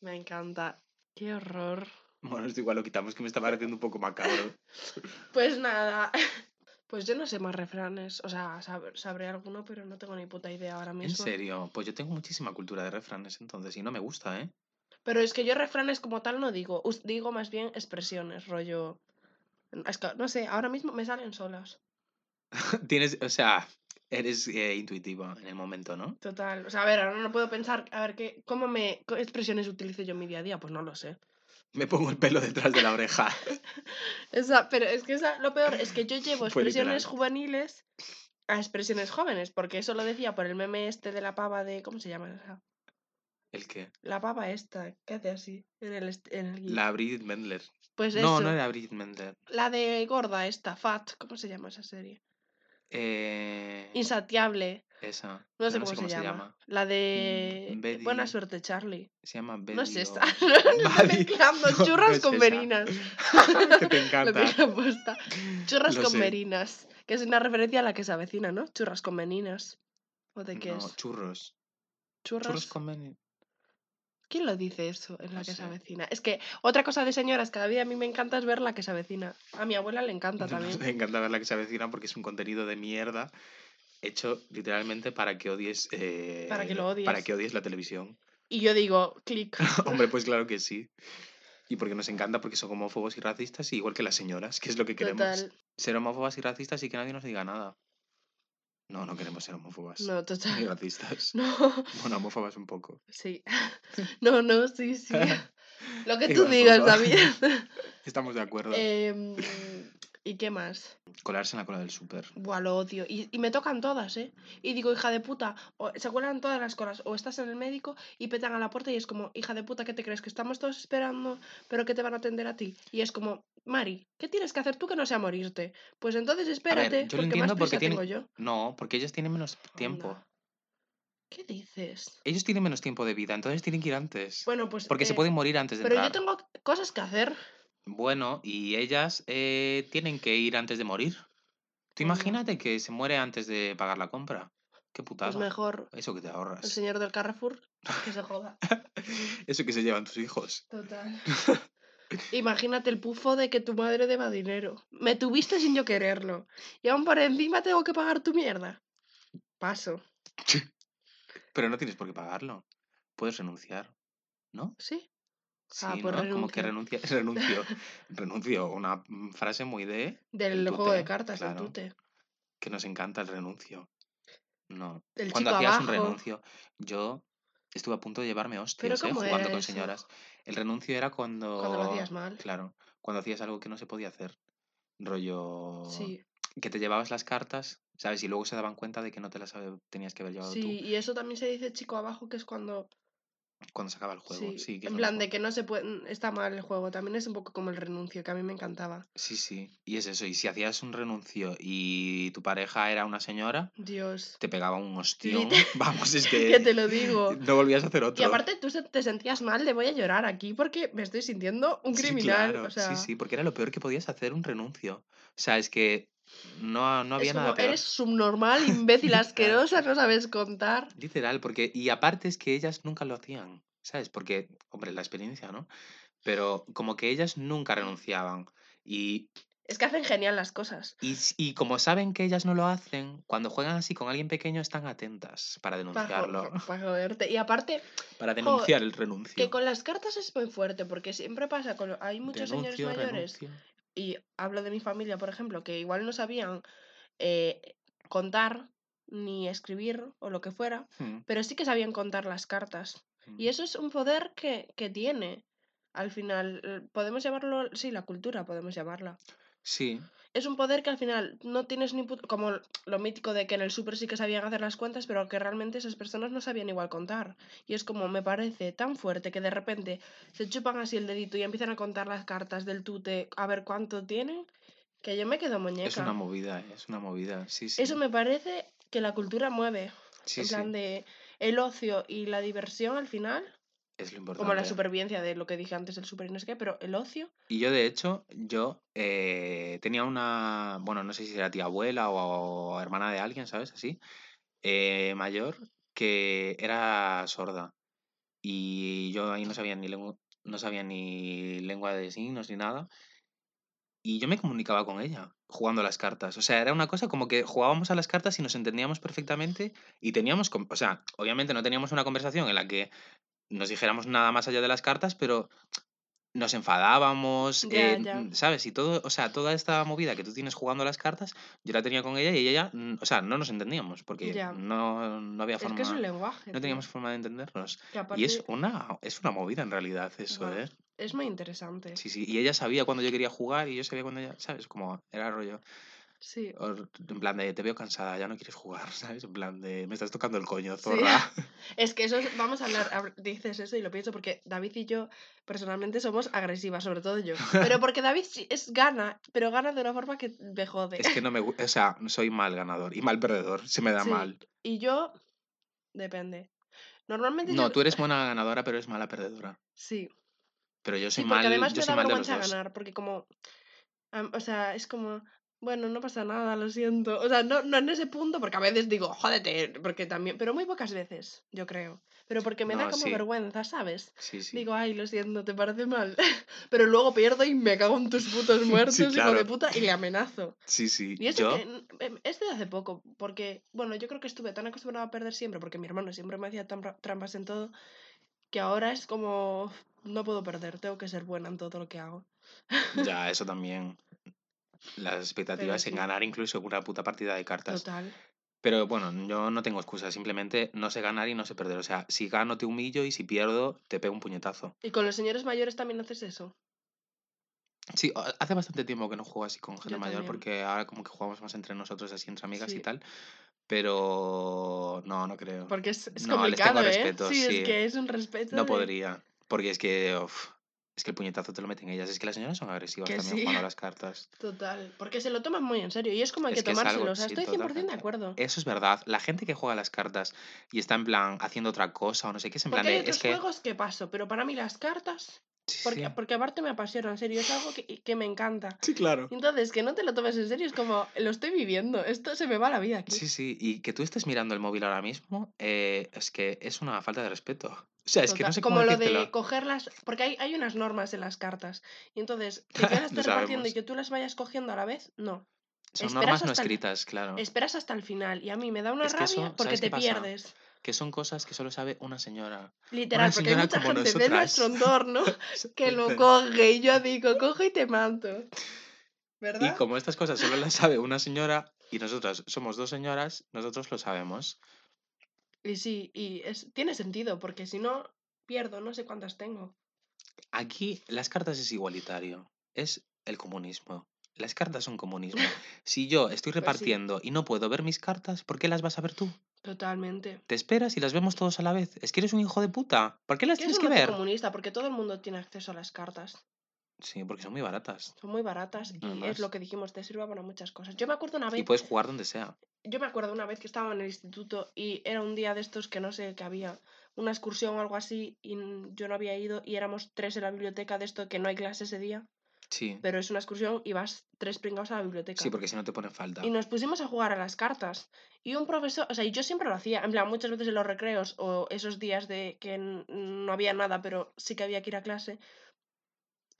S2: Me encanta. Qué horror.
S1: Bueno, esto igual lo quitamos que me está pareciendo un poco macabro.
S2: Pues nada. Pues yo no sé más refranes. O sea, sab- sabré alguno, pero no tengo ni puta idea ahora
S1: ¿En
S2: mismo.
S1: serio? Pues yo tengo muchísima cultura de refranes entonces y no me gusta, ¿eh?
S2: Pero es que yo refranes como tal no digo. Digo más bien expresiones, rollo. Es que, no sé, ahora mismo me salen solas.
S1: Tienes, o sea, eres eh, intuitiva en el momento, ¿no?
S2: Total. O sea, a ver, ahora no puedo pensar, a ver, ¿qué, ¿cómo me, qué expresiones utilizo yo en mi día a día? Pues no lo sé.
S1: Me pongo el pelo detrás de la oreja.
S2: Esa, pero es que esa, lo peor es que yo llevo expresiones juveniles a expresiones jóvenes, porque eso lo decía por el meme este de la pava de, ¿cómo se llama esa?
S1: ¿El qué?
S2: La pava esta, que hace así, en el, en el.
S1: La Bridget Mendler.
S2: Pues
S1: No, no era Bridget Mendler.
S2: la de gorda esta, Fat, ¿cómo se llama esa serie?
S1: Eh,
S2: Insatiable,
S1: esa.
S2: no sé,
S1: no
S2: cómo, se, llama.
S1: llama.
S2: La de
S1: Betty-
S2: Buena suerte, Charlie.
S1: Se llama Betty.
S2: No es esta.
S1: Buddy.
S2: mezclando
S1: No,
S2: churras
S1: es
S2: con
S1: esa.
S2: merinas.
S1: que te encanta.
S2: Churras
S1: Lo
S2: con
S1: sé.
S2: merinas. Que es una referencia a la que se avecina, ¿no? Churras con meninas. ¿O de qué
S1: No,
S2: es?
S1: churros.
S2: Churras.
S1: Churros con meni-
S2: ¿Quién lo dice eso en la
S1: No
S2: que se avecina? Es que otra cosa de señoras que a mí a mí me encanta es ver la que se avecina. A mi abuela le encanta también.
S1: Me encanta ver la que se avecina porque es un contenido de mierda hecho literalmente para que odies. eh,
S2: Para que lo
S1: Para
S2: odies.
S1: que odies la televisión.
S2: Y yo digo, clic.
S1: Hombre, pues claro que sí. Y porque nos encanta porque son homófobos y racistas, igual que las señoras, que es lo que queremos.
S2: Total.
S1: Ser homófobas y racistas y que nadie nos diga nada. No, no queremos ser homófobas.
S2: No,
S1: Ni
S2: total.
S1: racistas.
S2: No,
S1: Bueno, homófobas un poco.
S2: sí. No, no, sí, sí. Lo que tú digas también.
S1: Estamos de acuerdo.
S2: Em, ¿Y qué más?
S1: Colarse en la cola del súper.
S2: Buah, lo odio. Y, y me tocan todas, ¿eh? Y digo, hija de puta, o, se cuelan todas las colas. O estás en el médico y petan a la puerta y es como, hija de puta, ¿qué te crees? Que estamos todos esperando, pero que te van a atender a ti. Y es como, Mari, ¿qué tienes que hacer tú que no sea morirte? Pues entonces espérate,
S1: yo lo
S2: porque más
S1: entiendo porque
S2: tengo yo.
S1: No, porque ellos tienen menos tiempo.
S2: ¿Qué dices?
S1: Ellos tienen menos tiempo de vida, entonces tienen que ir antes.
S2: Bueno, pues...
S1: porque se
S2: eh,
S1: pueden morir antes de
S2: Pero yo tengo cosas que hacer.
S1: Bueno, y ellas eh, tienen que ir antes de morir. Tú
S2: Pues no.
S1: imagínate que se muere antes de pagar la compra. Qué putada.
S2: Pues mejor
S1: Eso que te
S2: el
S1: ahorras.
S2: señor del Carrefour que se joda.
S1: Eso que se llevan tus hijos.
S2: Total. Imagínate el pufo de que tu madre deba dinero. Me tuviste sin yo quererlo. Y aún por encima tengo que pagar tu mierda. Paso.
S1: Pero no tienes por qué pagarlo. Puedes renunciar. ¿No?
S2: ¿Sí?
S1: Sí,
S2: Ah, pues
S1: ¿no? Como que renuncia, renuncio. renuncio. Una frase muy de
S2: Del
S1: El
S2: juego de cartas,
S1: claro.
S2: del tute.
S1: que nos encanta el renuncio. No.
S2: El
S1: Cuando hacías
S2: abajo.
S1: un renuncio, yo estuve a punto de llevarme hostias, ¿eh?
S2: ¿cómo
S1: jugando con
S2: eso?
S1: señoras. El renuncio era cuando.
S2: Cuando lo hacías mal.
S1: Claro. Cuando hacías algo que no se podía hacer. Rollo.
S2: Sí,
S1: Que te llevabas las cartas, ¿sabes? Y luego se daban cuenta de que no te las tenías que haber llevado
S2: sí.
S1: tú.
S2: Y eso también se dice chico abajo, que es cuando
S1: Cuando se acaba el juego.
S2: Sí,
S1: Sí,
S2: en plan de que no se puede, mm, está mal el juego. También es un poco como el renuncio, que a mí me encantaba.
S1: Sí, sí. Y es eso. Y si hacías un renuncio y tu pareja era una señora,
S2: Dios.
S1: te pegaba un ostión.
S2: Liter-
S1: Vamos, es
S2: que
S1: que
S2: te lo digo.
S1: no volvías a hacer
S2: Y
S1: otro.
S2: aparte tú te sentías mal de voy a llorar aquí porque me estoy sintiendo un
S1: Sí,
S2: criminal.
S1: claro.
S2: O sea,
S1: Sí, sí, porque era lo peor que podías hacer un renuncio. O sea, es que no, no había
S2: es
S1: nada
S2: como,
S1: peor.
S2: eres subnormal, imbécil, asquerosa, no sabes contar.
S1: Literal, porque. Y aparte es que ellas nunca lo hacían. ¿Sabes? Porque, hombre, la experiencia, ¿no? Pero como que ellas nunca renunciaban. Y
S2: Es que hacen genial las cosas.
S1: Y, y como saben que ellas no lo hacen, cuando juegan así con alguien pequeño están atentas para
S2: Para,
S1: denunciarlo.
S2: joderte. Y aparte,
S1: Para
S2: jo,
S1: denunciar el renuncio.
S2: que con las cartas es muy fuerte, porque siempre pasa, con, hay muchos señores
S1: Denuncio,
S2: mayores,
S1: renuncio.
S2: Y hablo de mi familia, por ejemplo, que igual no sabían eh, contar ni escribir o lo que fuera,
S1: Hmm,
S2: pero sí que sabían contar las cartas. Y
S1: hmm.
S2: eso es un poder que, que tiene. Al final, eh, podemos llamarlo, sí, la cultura, podemos llamarla.
S1: Sí,
S2: Es un poder que al final no tienes ni puto... Como lo mítico de que en el súper sí que sabían hacer las cuentas, pero que realmente esas personas no sabían igual contar. Y es como, me parece tan fuerte que de repente se chupan así el dedito y empiezan a contar las cartas del tute a ver cuánto tienen, que yo me quedo
S1: es una
S2: muñeca.
S1: movida, es una movida. Sí, sí.
S2: Eso me parece que la cultura mueve.
S1: Sí,
S2: en plan
S1: sí.
S2: de el ocio y la diversión al final,
S1: Es lo
S2: como la
S1: importante.
S2: supervivencia de lo que dije antes del super y no sé qué, pero el ocio,
S1: Y yo, de hecho, yo eh, tenía una, bueno, no sé si era tía abuela o, o hermana de alguien, ¿sabes? Así, eh, mayor, que era sorda. Y yo ahí no sabía ni lengua, no sabía ni lengua de signos ni nada. Y yo me comunicaba con ella jugando a las cartas. O sea, era una cosa como que jugábamos a las cartas y nos entendíamos perfectamente y teníamos, o sea, obviamente no teníamos una conversación en la que nos dijéramos nada más allá de las cartas, pero nos enfadábamos, eh, ¿sabes? Y todo, o sea, toda esta movida que tú tienes jugando a las cartas, yo la tenía con ella y ella, mm, o sea, no nos entendíamos porque no, no había
S2: Es que es un
S1: forma,
S2: lenguaje,
S1: no
S2: tío.
S1: teníamos forma de entendernos.
S2: Que
S1: Y es
S2: aparte
S1: una, es una movida en realidad eso,
S2: Buah,
S1: ¿eh?
S2: es muy interesante.
S1: Sí, sí. Y ella sabía cuando yo quería jugar y yo sabía cuando ella, ¿sabes? Como era rollo.
S2: Sí.
S1: or- En plan de, te veo cansada, ya no quieres jugar, ¿sabes? En plan de, me estás tocando el coño,
S2: Sí.
S1: zorra.
S2: Es que eso es- vamos a hablar, hab- dices eso y lo pienso porque David y yo personalmente somos agresivas, sobre todo yo. Pero porque David sí es gana, pero gana de una forma que me jode.
S1: Es que no me gusta, o sea, soy mal ganador y mal perdedor, se me da
S2: Sí.
S1: mal.
S2: Y yo, depende. Normalmente
S1: No,
S2: yo,
S1: tú eres buena ganadora, pero eres mala perdedora.
S2: sí.
S1: Pero yo soy
S2: Sí, porque
S1: mal,
S2: además
S1: yo
S2: me
S1: soy
S2: da vergüenza ganar, porque como, o sea, es como, bueno, no pasa nada, lo siento. O sea, no, no en ese punto, porque a veces digo, jódete, porque también, pero muy pocas veces, yo creo. Pero porque me da como
S1: sí,
S2: vergüenza, ¿sabes?
S1: sí, sí.
S2: Digo, ay, lo siento, ¿te parece mal? Pero luego pierdo y me cago en tus putos muertos, hijo de
S1: claro.
S2: puta, y le amenazo.
S1: Sí, sí.
S2: Y eso
S1: Yo,
S2: que n- em, es de hace poco, porque, bueno, yo creo que estuve tan acostumbrada a perder siempre, porque mi hermano siempre me hacía trampa- trampas en todo, que ahora es como, no puedo perder, tengo que ser buena en todo lo que hago.
S1: ya, eso también. Las expectativas en ganar incluso una puta partida de cartas.
S2: total.
S1: Pero bueno, yo no tengo excusa, simplemente no sé ganar y no sé perder. O sea, si gano te humillo y si pierdo te pego un puñetazo.
S2: ¿Y con los señores mayores también haces eso?
S1: Sí, hace bastante tiempo que no juego así con gente
S2: Yo
S1: mayor
S2: también.
S1: porque ahora como que jugamos más entre nosotros, así entre amigas y tal. Pero no, no creo.
S2: Porque es, es
S1: No, les tengo
S2: complicado, ¿eh?
S1: respeto,
S2: Sí, es
S1: sí.
S2: que es un respeto
S1: No
S2: de...
S1: podría. Porque es que, uf, es que el puñetazo te lo meten ellas. Es que las señoras son agresivas
S2: Que
S1: también
S2: sí,
S1: jugando a las cartas.
S2: total. Porque se lo toman muy en serio y es como hay
S1: Es
S2: que
S1: que es algo,
S2: tomárselo. O sea,
S1: sí,
S2: estoy 100% de acuerdo.
S1: Eso es verdad. La gente que juega a las cartas y está en plan haciendo otra cosa o no sé qué, es en plan
S2: Porque hay
S1: de, es
S2: otros
S1: que,
S2: juegos que paso, pero para mí las cartas, porque,
S1: sí.
S2: porque aparte me apasiona, en serio, es algo que, que me encanta.
S1: Sí, claro.
S2: Entonces, que no te lo tomes en serio es como, lo estoy viviendo, esto se me va la vida aquí.
S1: Sí, sí. Y que tú estés mirando el móvil ahora mismo, eh, es que es una falta de respeto. O sea, es que no sé cómo
S2: como lo de cogerlas, porque hay, hay unas normas en las cartas. Y entonces, que yo las esté repartiendo y que tú las vayas cogiendo a la vez, no.
S1: Son
S2: Esperas
S1: normas no
S2: hasta el,
S1: escritas, claro.
S2: esperas hasta el final. Y a mí me da una
S1: Es
S2: rabia
S1: eso,
S2: porque
S1: ¿sabes qué
S2: te
S1: pasa? Que son cosas que solo sabe una señora. Una
S2: Literal, porque hay mucha
S1: como
S2: gente de nuestro entorno que lo coge y yo digo, coge y te mato.
S1: Y
S2: ¿Verdad?
S1: como estas cosas solo las sabe una señora y nosotras somos dos señoras, nosotros lo sabemos.
S2: Y sí, y es, tiene sentido, porque si no, pierdo, no sé cuántas tengo.
S1: Aquí las cartas es igualitario. Es el comunismo. Las cartas son comunismo. Si yo estoy
S2: Pues sí,
S1: repartiendo y no puedo ver mis cartas, ¿por qué las vas a ver tú?
S2: Totalmente.
S1: Te esperas y las vemos todos a la vez. Es que eres un hijo de puta. ¿Por qué las
S2: Que es
S1: tienes que ver?
S2: comunista, porque todo el mundo tiene acceso a las cartas.
S1: Sí, porque son muy baratas.
S2: Son muy baratas y es lo que dijimos, te sirve para muchas cosas. Yo me acuerdo una
S1: Y
S2: vez,
S1: puedes jugar donde sea.
S2: yo me acuerdo una vez que estaba en el instituto y era un día de estos que no sé, que había una excursión o algo así y yo no había ido y éramos tres en la biblioteca de esto que no hay clase ese día,
S1: Sí.
S2: pero es una excursión y vas tres pringados a la biblioteca.
S1: Sí, porque si no te ponen falta.
S2: Y nos pusimos a jugar a las cartas. Y un profesor, o sea, yo siempre lo hacía, en plan, muchas veces en los recreos o esos días de que no había nada, pero sí que había que ir a clase,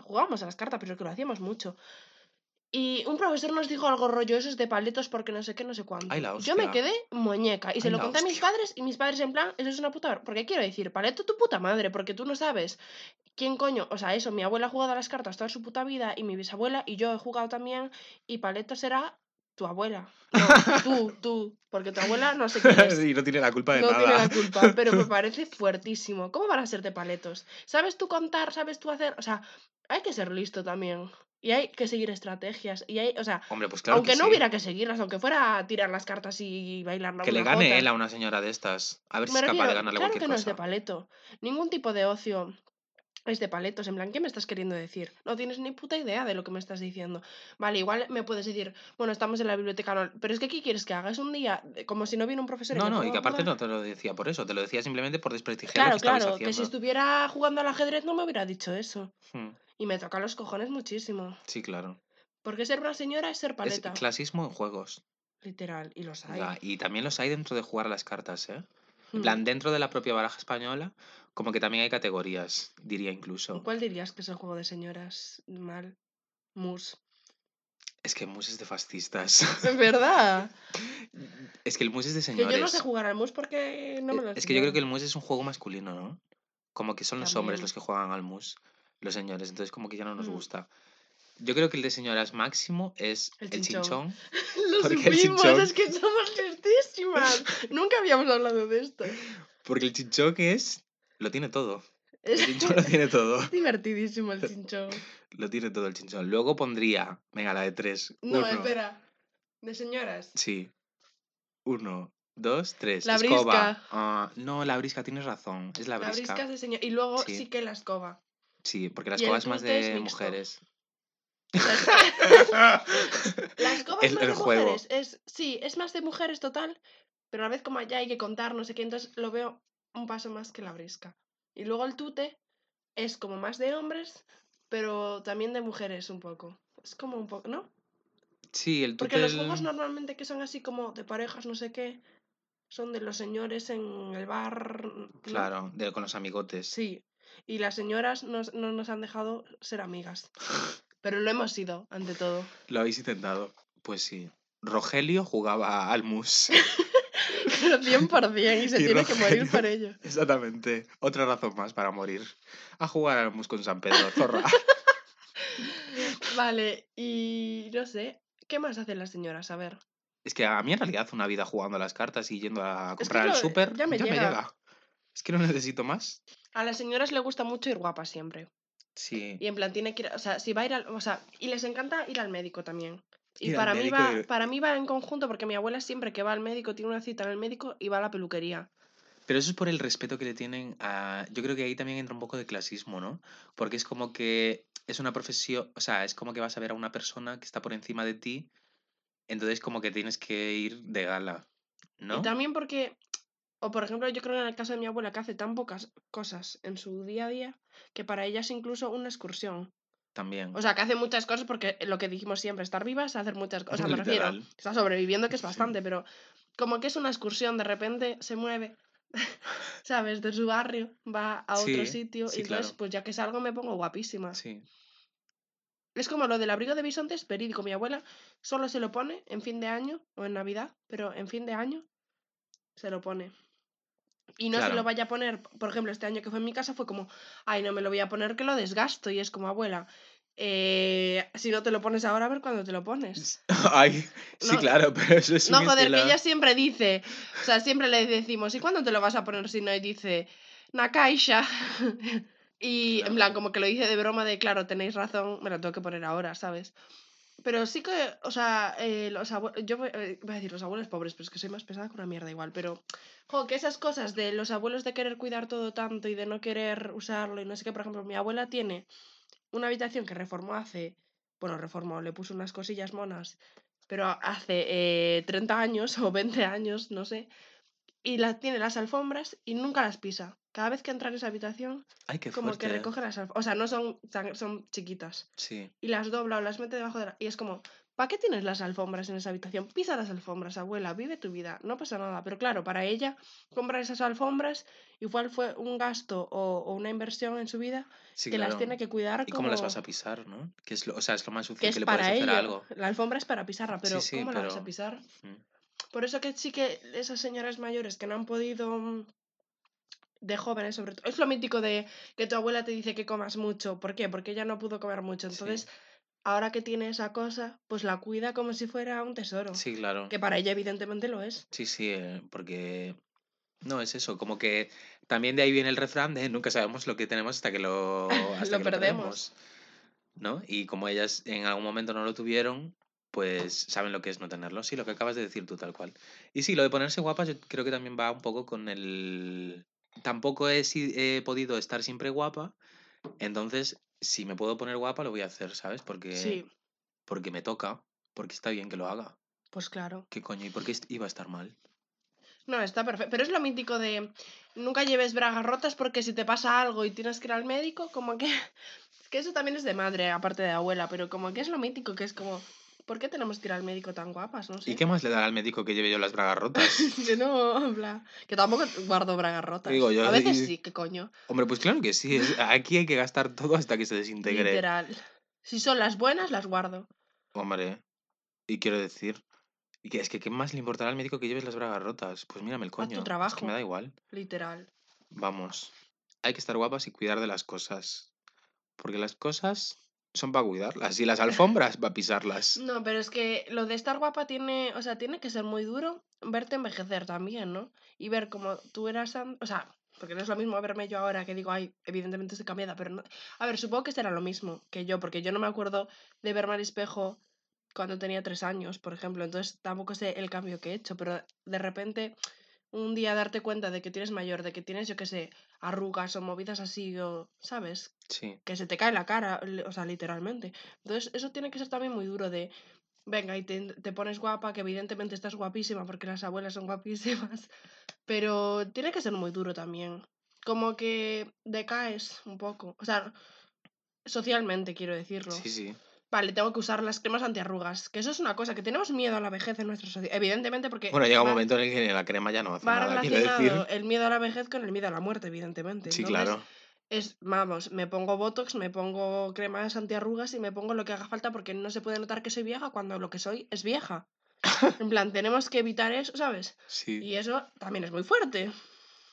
S2: jugábamos a las cartas, pero que lo hacíamos mucho. Y un profesor nos dijo algo rollo, esos de paletos porque no sé qué, no sé cuánto.
S1: Ay, la
S2: Yo me quedé muñeca y se lo conté a mis padres y mis padres en plan, eso es una puta... ver-". Porque quiero decir, paleto tu puta madre, porque tú no sabes quién coño... O sea, eso, mi abuela ha jugado a las cartas toda su puta vida y mi bisabuela y yo he jugado también y paleto será tu abuela. No, tú, tú, porque tu abuela no sé quién es.
S1: sí, no tiene la culpa de
S2: No
S1: nada.
S2: tiene la culpa, pero me parece fuertísimo. ¿Cómo van a ser de paletos? ¿Sabes tú contar? ¿Sabes tú hacer? O sea, hay que ser listo también. Y hay que seguir estrategias. Y hay, o sea,
S1: Hombre, pues claro
S2: aunque
S1: que
S2: no
S1: sí.
S2: hubiera que seguirlas, aunque fuera a tirar las cartas y bailar la
S1: Que le gane
S2: jota.
S1: él a una señora de estas. A ver si
S2: Me
S1: es capaz de ganarle
S2: claro
S1: cualquier
S2: que no es de
S1: cosa.
S2: paleto. Ningún tipo de ocio es de paletos. En plan, ¿qué me estás queriendo decir? No tienes ni puta idea de lo que me estás diciendo. Vale, igual me puedes decir, bueno, estamos en la biblioteca, no, pero es que ¿qué quieres que haga? Es un día como si no viene un profesor y
S1: No,
S2: me
S1: no,
S2: ponga
S1: y que aparte no te lo decía por eso, te lo decía simplemente por desprestigiar
S2: Claro,
S1: lo que estabais
S2: claro, que si estuviera jugando al ajedrez no me hubiera dicho eso.
S1: Hmm,
S2: Y me toca los cojones muchísimo.
S1: Sí, claro.
S2: Porque ser una señora es ser
S1: Es
S2: paleta.
S1: clasismo en juegos.
S2: Literal, y los hay.
S1: y también los hay dentro de jugar a las cartas, ¿eh? En
S2: Mm.
S1: plan, dentro de la propia baraja española, como que también hay categorías, diría incluso.
S2: ¿Cuál dirías que es el juego de señoras mal? Mus.
S1: Es que el mus es de fascistas.
S2: Es verdad.
S1: es que el mus es de
S2: Que
S1: señores.
S2: yo no sé jugar al mus porque no me lo
S1: es que yo creo que el mus es un juego masculino, ¿no? Como que son los hombres los que juegan al mus, los señores, entonces como que ya no nos
S2: Mm.
S1: gusta. Yo creo que el de señoras máximo es
S2: El
S1: el
S2: chinchón.
S1: chinchón.
S2: Lo
S1: Porque el chinchón-
S2: es que somos listísimas. Nunca habíamos hablado de esto.
S1: Porque el chinchón es, lo tiene todo. El chinchón lo tiene todo.
S2: es divertidísimo el chinchón.
S1: Lo tiene todo el chinchón. Luego pondría, venga, la de tres.
S2: No,
S1: Uno.
S2: espera. De señoras.
S1: Sí. Uno, dos, tres.
S2: La
S1: escoba.
S2: brisca.
S1: Ah, no, la brisca, tienes razón. Es la
S2: La
S1: brisca.
S2: brisca es de señor. Y luego
S1: Sí.
S2: sí que la escoba.
S1: Sí, porque la escoba es más
S2: tute es
S1: de mujeres.
S2: La escoba es
S1: El-
S2: más
S1: el
S2: de
S1: juego.
S2: mujeres. Es, sí, es más de mujeres total. Pero a la vez como ya hay que contar, no sé qué, entonces lo veo un paso más que la brisca. Y luego el tute es como más de hombres, pero también de mujeres un poco. Es como un poco, ¿no?
S1: Sí, el
S2: Porque los juegos normalmente que son así como de parejas, no sé qué, son de los señores en el bar. ¿no?
S1: Claro, de, con los amigotes.
S2: Sí. Y las señoras nos- no nos han dejado ser amigas. Pero lo hemos sido, ante todo.
S1: Lo habéis intentado. Pues sí. Rogelio jugaba al mus.
S2: Pero 100% y se
S1: Y
S2: tiene que morir por ello.
S1: Exactamente. Otra razón más para morir. A jugar al mus con San Pedro, zorra.
S2: Vale, y no sé. ¿Qué más hacen las señoras? A ver.
S1: es que a mí en realidad una vida jugando a las cartas y yendo a
S2: Es que
S1: comprar al
S2: lo-
S1: súper
S2: ya me llega.
S1: Es que no necesito más.
S2: A las señoras les gusta mucho ir guapa siempre.
S1: Sí.
S2: Y en plan, tiene que ir. O sea, si va a ir al. O sea, y les encanta ir al médico también. Y para mí, va,
S1: y-
S2: para mí va en conjunto porque mi abuela siempre que va al médico tiene una cita en el médico y va a la peluquería.
S1: Pero eso es por el respeto que le tienen a... Yo creo que ahí también entra un poco de clasismo, ¿no? Porque es como que es una profesión, o sea, es como que vas a ver a una persona que está por encima de ti, entonces como que tienes que ir de gala, ¿no?
S2: Y también porque, o por ejemplo, yo creo que en el caso de mi abuela que hace tan pocas cosas en su día a día, que para ella es incluso una excursión.
S1: También.
S2: O sea, que hace muchas cosas porque lo que dijimos siempre, estar viva es hacer muchas cosas. O sea, me refiero, está sobreviviendo, que es
S1: Sí.
S2: bastante, pero como que es una excursión, de repente se mueve, ¿sabes? De su barrio, va a otro
S1: Sí,
S2: sitio
S1: sí,
S2: y entonces,
S1: claro.
S2: pues ya que salgo me pongo guapísima.
S1: Sí.
S2: Es como lo del abrigo de bisonte, es verídico. Mi abuela solo se lo pone en fin de año o en Navidad, pero en fin de año se lo pone. Y no se lo vaya a poner, por ejemplo, este año que fue en mi casa fue como, ay, no me lo voy a poner que lo desgasto. Y es como, abuela, eh, si no te lo pones ahora, a ver cuándo te lo pones.
S1: Ay, sí,
S2: No.
S1: claro, pero eso es
S2: No,
S1: un
S2: joder, que ella siempre dice, o sea, siempre le decimos, ¿y cuándo te lo vas a poner si no? Y dice, na caixa. y en plan, como que lo dice de broma de, claro, tenéis razón, me lo tengo que poner ahora, ¿sabes? Pero sí que, o sea, eh, los abuelos, yo voy, eh, a decir los abuelos pobres, pero es que soy más pesada que una mierda igual, pero, jo, que esas cosas de los abuelos de querer cuidar todo tanto y de no querer usarlo y no sé qué, por ejemplo, mi abuela tiene una habitación que reformó hace, bueno, reformó, le puso unas cosillas monas, pero hace eh, 30 años o 20 años, no sé, y la, tiene las alfombras y nunca las pisa. Cada vez que entra en esa habitación,
S1: Ay, qué
S2: como que
S1: fuerte.
S2: recoge las alfombras, o sea, no son, tan- son chiquitas
S1: Sí.
S2: y las dobla o las mete debajo de la... Y es como, ¿para qué tienes las alfombras en esa habitación? Pisa las alfombras, abuela, vive tu vida, no pasa nada. Pero claro, para ella, comprar esas alfombras igual fue un gasto o, o una inversión en su vida
S1: Sí,
S2: que las
S1: claro.
S2: tiene que cuidar
S1: ¿Y
S2: como...
S1: cómo las vas a pisar, no? Que es lo, o sea, es lo más
S2: que
S1: sucio que le puedes hacer
S2: ello.
S1: a algo.
S2: La alfombra es para pisarla, pero
S1: sí,
S2: ¿cómo la vas a
S1: pero-
S2: pisar?
S1: Mm.
S2: Por eso que sí que esas señoras mayores que no han podido mm, de jóvenes sobre todo. Es lo mítico de que tu abuela te dice que comas mucho. ¿Por qué? Porque ella no pudo comer mucho.
S1: Sí.
S2: Entonces, ahora que tiene esa cosa, pues la cuida como si fuera un tesoro.
S1: Sí, claro.
S2: Que para ella evidentemente lo es.
S1: Sí, sí, eh, porque no es eso, como que también de ahí viene el refrán de nunca sabemos lo que tenemos hasta que lo, hasta
S2: Lo
S1: que
S2: perdemos.
S1: ¿no? Y como ellas en algún momento no lo tuvieron, pues saben lo que es no tenerlo. Sí, lo que acabas de decir tú tal cual. Y sí, lo de ponerse guapa yo creo que también va un poco con el... Tampoco he, he podido estar siempre guapa, entonces si me puedo poner guapa lo voy a hacer, ¿sabes? Porque,
S2: Sí,
S1: porque me toca, porque está bien que lo haga.
S2: pues claro.
S1: ¿Qué coño? ¿Y por qué iba a estar mal?
S2: No, está perfecto. Pero es lo mítico de nunca lleves bragas rotas porque si te pasa algo y tienes que ir al médico, como que... Que eso también es de madre, aparte de abuela, pero como que es lo mítico, que es como... ¿Por qué tenemos que ir al médico tan guapas? No sé.
S1: ¿Y qué más le dará al médico que lleve yo las bragas rotas?
S2: que no, plan, Que tampoco guardo bragas rotas.
S1: Digo yo,
S2: A veces
S1: y-
S2: sí, ¿qué coño?
S1: Hombre, pues claro que sí. es- aquí hay que gastar todo hasta que se desintegre.
S2: Literal. Si son las buenas, las guardo.
S1: Hombre, y quiero decir, y que es que ¿qué más le importará al médico que lleves las bragas rotas? Pues mírame el
S2: tu
S1: coño. Es que
S2: trabajo.
S1: me da igual.
S2: Literal.
S1: Vamos, hay que estar guapas y cuidar de las cosas. Porque las cosas son para cuidarlas y las alfombras para pisarlas.
S2: No, pero es que lo de estar guapa tiene, o sea, tiene que ser muy duro verte envejecer también, ¿no? Y ver cómo tú eras, o sea, porque no es lo mismo verme yo ahora que digo, ay, evidentemente estoy cambiada, pero no. A ver, supongo que será lo mismo que yo, porque yo no me acuerdo de verme al espejo cuando tenía tres años, por ejemplo, entonces tampoco sé el cambio que he hecho, pero de repente un día darte cuenta de que tienes mayor, de que tienes, yo qué sé, arrugas o movidas así, o, ¿sabes?
S1: Sí,
S2: que se te cae la cara, o sea, literalmente. Entonces, eso tiene que ser también muy duro de, venga, y te, te pones guapa, que evidentemente estás guapísima porque las abuelas son guapísimas, pero tiene que ser muy duro también. Como que decaes un poco, o sea, socialmente quiero decirlo.
S1: sí, sí.
S2: Vale, tengo que usar las cremas antiarrugas, que eso es una cosa, que tenemos miedo a la vejez en nuestra sociedad, evidentemente porque...
S1: Bueno, llega un momento en el que la crema ya no hace
S2: Va
S1: nada, quiero decir.
S2: el miedo a la vejez con el miedo a la muerte, evidentemente.
S1: Sí,
S2: Entonces,
S1: claro.
S2: es, vamos, me pongo Botox, me pongo cremas antiarrugas y me pongo lo que haga falta porque no se puede notar que soy vieja cuando lo que soy es vieja. En plan, tenemos que evitar eso, ¿sabes?
S1: Sí.
S2: Y eso también es muy fuerte.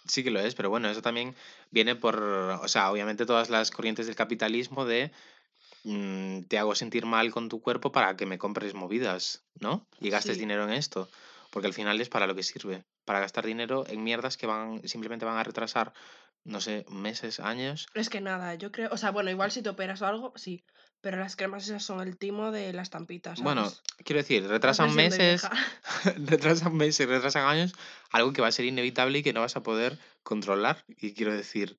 S1: Sí que lo es, pero bueno, eso también viene por, o sea, obviamente todas las corrientes del capitalismo de mm, te hago sentir mal con tu cuerpo para que me compres movidas, ¿no? Y gastes
S2: Sí.
S1: dinero en esto, porque al final es para lo que sirve, para gastar dinero en mierdas que van simplemente van a retrasar, no sé, meses, años.
S2: Es que nada, yo creo, o sea, bueno, igual si te operas o algo, sí, pero las cremas esas son el timo de la estampita, ¿sabes?
S1: Bueno, quiero decir, retrasan meses, retrasan meses, retrasan años, algo que va a ser inevitable y que no vas a poder controlar. Y quiero decir,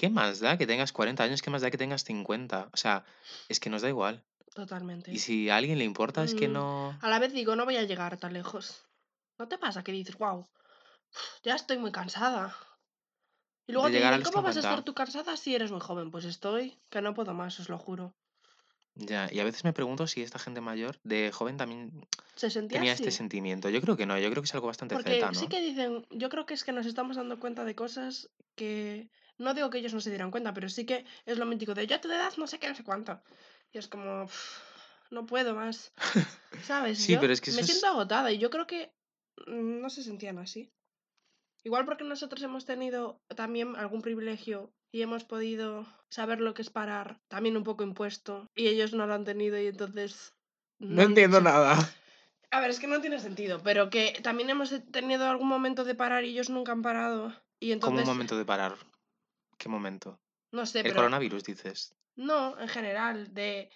S1: ¿qué más da que tengas 40 años? ¿Qué más da que tengas 50? O sea, es que nos da igual.
S2: Totalmente.
S1: Y si a alguien le importa, es que
S2: Mm,
S1: no...
S2: A la vez digo, no voy a llegar tan lejos. ¿No te pasa que dices, wow, ya estoy muy cansada? Y luego te dicen, ¿cómo vas a
S1: 50.
S2: estar tú cansada si eres muy joven? Pues estoy, que no puedo más, os lo juro.
S1: Ya, y a veces me pregunto si esta gente mayor, de joven, también
S2: ¿Se sentía
S1: tenía
S2: así?
S1: este sentimiento. Yo creo que no, yo creo que es algo bastante
S2: Porque
S1: zeta, ¿no?
S2: sí que dicen, yo creo que es que nos estamos dando cuenta de cosas que... No digo que ellos no se dieran cuenta, pero sí que es lo mítico de yo a tu edad no sé qué, no sé cuánto. Y es como, "Uf, no puedo más. ¿Sabes?
S1: Sí,
S2: Yo
S1: pero es que
S2: me
S1: eso es-
S2: siento agotada y yo creo que mm, no se sentían así. Igual porque nosotros hemos tenido también algún privilegio y hemos podido saber lo que es parar, también un poco impuesto, y ellos no lo han tenido y entonces...
S1: No
S2: han
S1: entiendo
S2: dicho-
S1: nada.
S2: A ver, es que no tiene sentido, pero que también hemos tenido algún momento de parar y ellos nunca han parado. Y entonces,
S1: un momento de parar. ¿Qué momento?
S2: no sé,
S1: El
S2: pero...
S1: coronavirus, dices.
S2: No, en general, de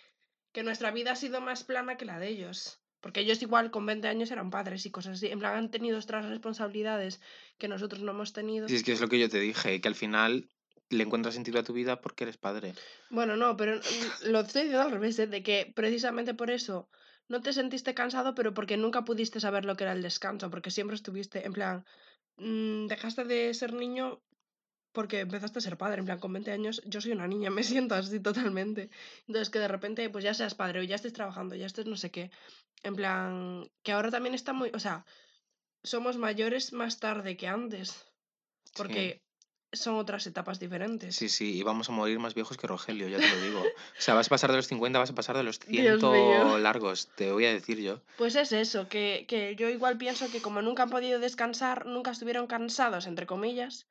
S2: que nuestra vida ha sido más plana que la de ellos. Porque ellos igual con 20 años eran padres y cosas así. En plan, han tenido otras responsabilidades que nosotros no hemos tenido.
S1: Sí, es que es lo que yo te dije, que al final le encuentras sentido a tu vida porque eres padre.
S2: Bueno, no, pero lo estoy diciendo al revés, ¿eh? de que precisamente por eso no te sentiste cansado, pero porque nunca pudiste saber lo que era el descanso, porque siempre estuviste, en plan, mm, dejaste de ser niño porque empezaste a ser padre, en plan, con 20 años yo soy una niña, me siento así totalmente. Entonces que de repente pues ya seas padre o ya estés trabajando, ya estés no sé qué, en plan, que ahora también está muy, o sea, somos mayores más tarde que antes, porque son otras etapas diferentes.
S1: Sí, sí, y vamos a morir más viejos que Rogelio, ya te lo digo. O sea, vas a pasar de los 50, vas a pasar de los 100 largos, te voy a decir yo.
S2: Pues es eso, que, que yo igual pienso que como nunca han podido descansar, nunca estuvieron cansados, entre comillas,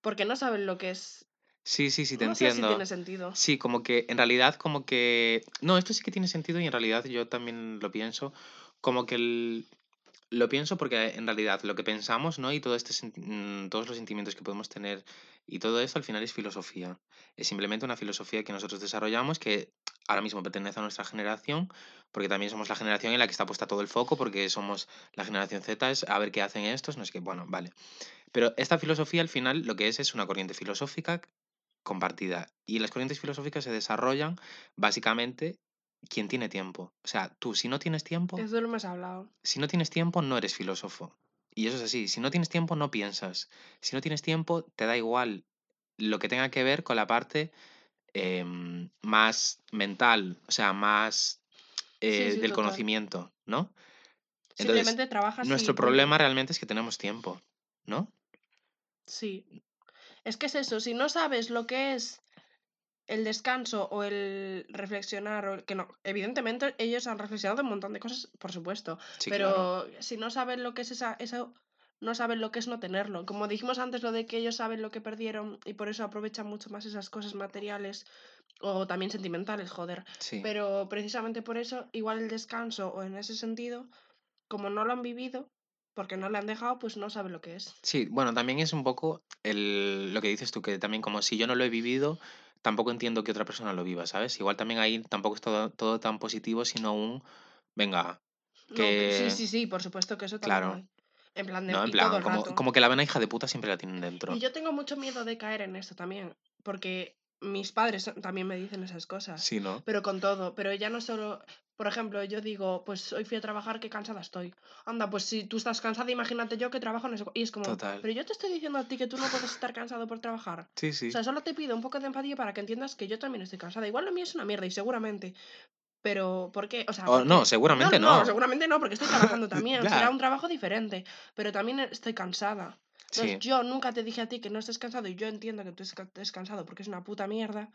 S2: porque no saben lo que es.
S1: Sí, sí, sí, te
S2: No sé si
S1: entiendo.
S2: tiene sentido.
S1: Sí, como que en realidad, como que. No, esto sí que tiene sentido y en realidad yo también lo pienso. Como que el- Lo pienso porque en realidad lo que pensamos, ¿no? Y todo este, mm, todos los sentimientos que podemos tener y todo esto al final es filosofía. Es simplemente una filosofía que nosotros desarrollamos que ahora mismo pertenece a nuestra generación, porque también somos la generación en la que está puesta todo el foco, porque somos la generación Z, es a ver qué hacen estos, no sé qué, bueno, vale. Pero esta filosofía al final lo que es es una corriente filosófica compartida. Y las corrientes filosóficas se desarrollan básicamente quien tiene tiempo. O sea, tú si no tienes tiempo,
S2: Eso lo hemos hablado.
S1: si no tienes tiempo no eres filósofo. Y eso es así, si no tienes tiempo no piensas. Si no tienes tiempo te da igual lo que tenga que ver con la parte em, más mental, o sea, más eh,
S2: sí,
S1: del
S2: total.
S1: conocimiento, ¿no? Entonces,
S2: Simplemente trabajas
S1: nuestro problema realmente es que tenemos tiempo, ¿no?
S2: Sí. Es que es eso, si no sabes lo que es el descanso o el reflexionar, o el- que no, evidentemente ellos han reflexionado un montón de cosas, por supuesto,
S1: Sí,
S2: pero
S1: claro.
S2: si no saben lo que es esa, no saben lo que es no tenerlo. Como dijimos antes, lo de que ellos saben lo que perdieron y por eso aprovechan mucho más esas cosas materiales o también sentimentales, joder.
S1: Sí.
S2: Pero precisamente por eso, igual el descanso o en ese sentido, como no lo han vivido, porque no le han dejado, pues no saben lo que es.
S1: Sí, bueno, también es un poco el, lo que dices tú, que también como si yo no lo he vivido, tampoco entiendo que otra persona lo viva, ¿sabes? Igual también ahí tampoco es todo, todo tan positivo, sino un, venga,
S2: No,
S1: que...
S2: sí, sí, sí, por supuesto que eso también
S1: Claro.
S2: hay. En plan de,
S1: No, en
S2: todo
S1: plan,
S2: el
S1: como,
S2: rato.
S1: como que la vena hija de puta siempre la tienen dentro.
S2: Y yo tengo mucho miedo de caer en esto también, porque mis padres también me dicen esas cosas,
S1: Sí, ¿no?
S2: pero con todo, pero ya no solo, por ejemplo, yo digo, pues hoy fui a trabajar, qué cansada estoy. Anda, pues si tú estás cansada, imagínate yo que trabajo en eso. Y es como,
S1: Total.
S2: pero yo te estoy diciendo a ti que tú no puedes estar cansado por trabajar.
S1: Sí, sí.
S2: O sea, solo te pido un poco de empatía para que entiendas que yo también estoy cansada. Igual lo mío es una mierda y seguramente. Pero, ¿por qué? O sea,
S1: O
S2: ¿por
S1: no, seguramente
S2: no.
S1: no.
S2: seguramente no, porque estoy trabajando también. Será un trabajo diferente. Pero también estoy cansada. Entonces,
S1: Sí.
S2: yo nunca te dije a ti que no estés cansado y yo entiendo que tú estés cansado porque es una puta mierda.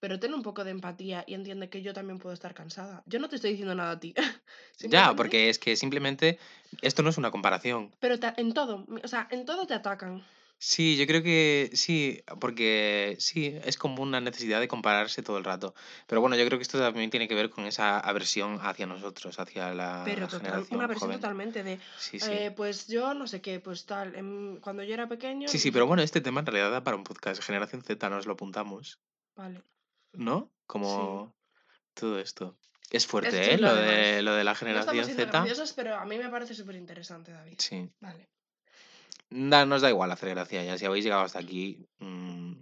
S2: Pero ten un poco de empatía y entiende que yo también puedo estar cansada. Yo no te estoy diciendo nada a ti.
S1: Ya, porque es que simplemente esto no es una comparación.
S2: Pero en todo, o sea, en todo te atacan.
S1: Sí, yo creo que sí, porque sí, es como una necesidad de compararse todo el rato. Pero bueno, yo creo que esto también tiene que ver con esa aversión hacia nosotros, hacia la
S2: Pero total,
S1: generación
S2: una versión
S1: joven.
S2: totalmente de,
S1: Sí, sí.
S2: eh, pues yo no sé qué, pues tal, em, cuando yo era pequeño...
S1: Sí, sí, pero bueno, este tema en realidad da para un podcast. Generación Z nos lo apuntamos.
S2: Vale.
S1: ¿no? Como todo esto. Es fuerte,
S2: Es
S1: ¿eh? Lo de, lo de la generación Z.
S2: pero a mí me parece súper interesante, David.
S1: Sí.
S2: Vale.
S1: Da- nos da igual hacer gracia ya. Si habéis llegado hasta aquí, mm,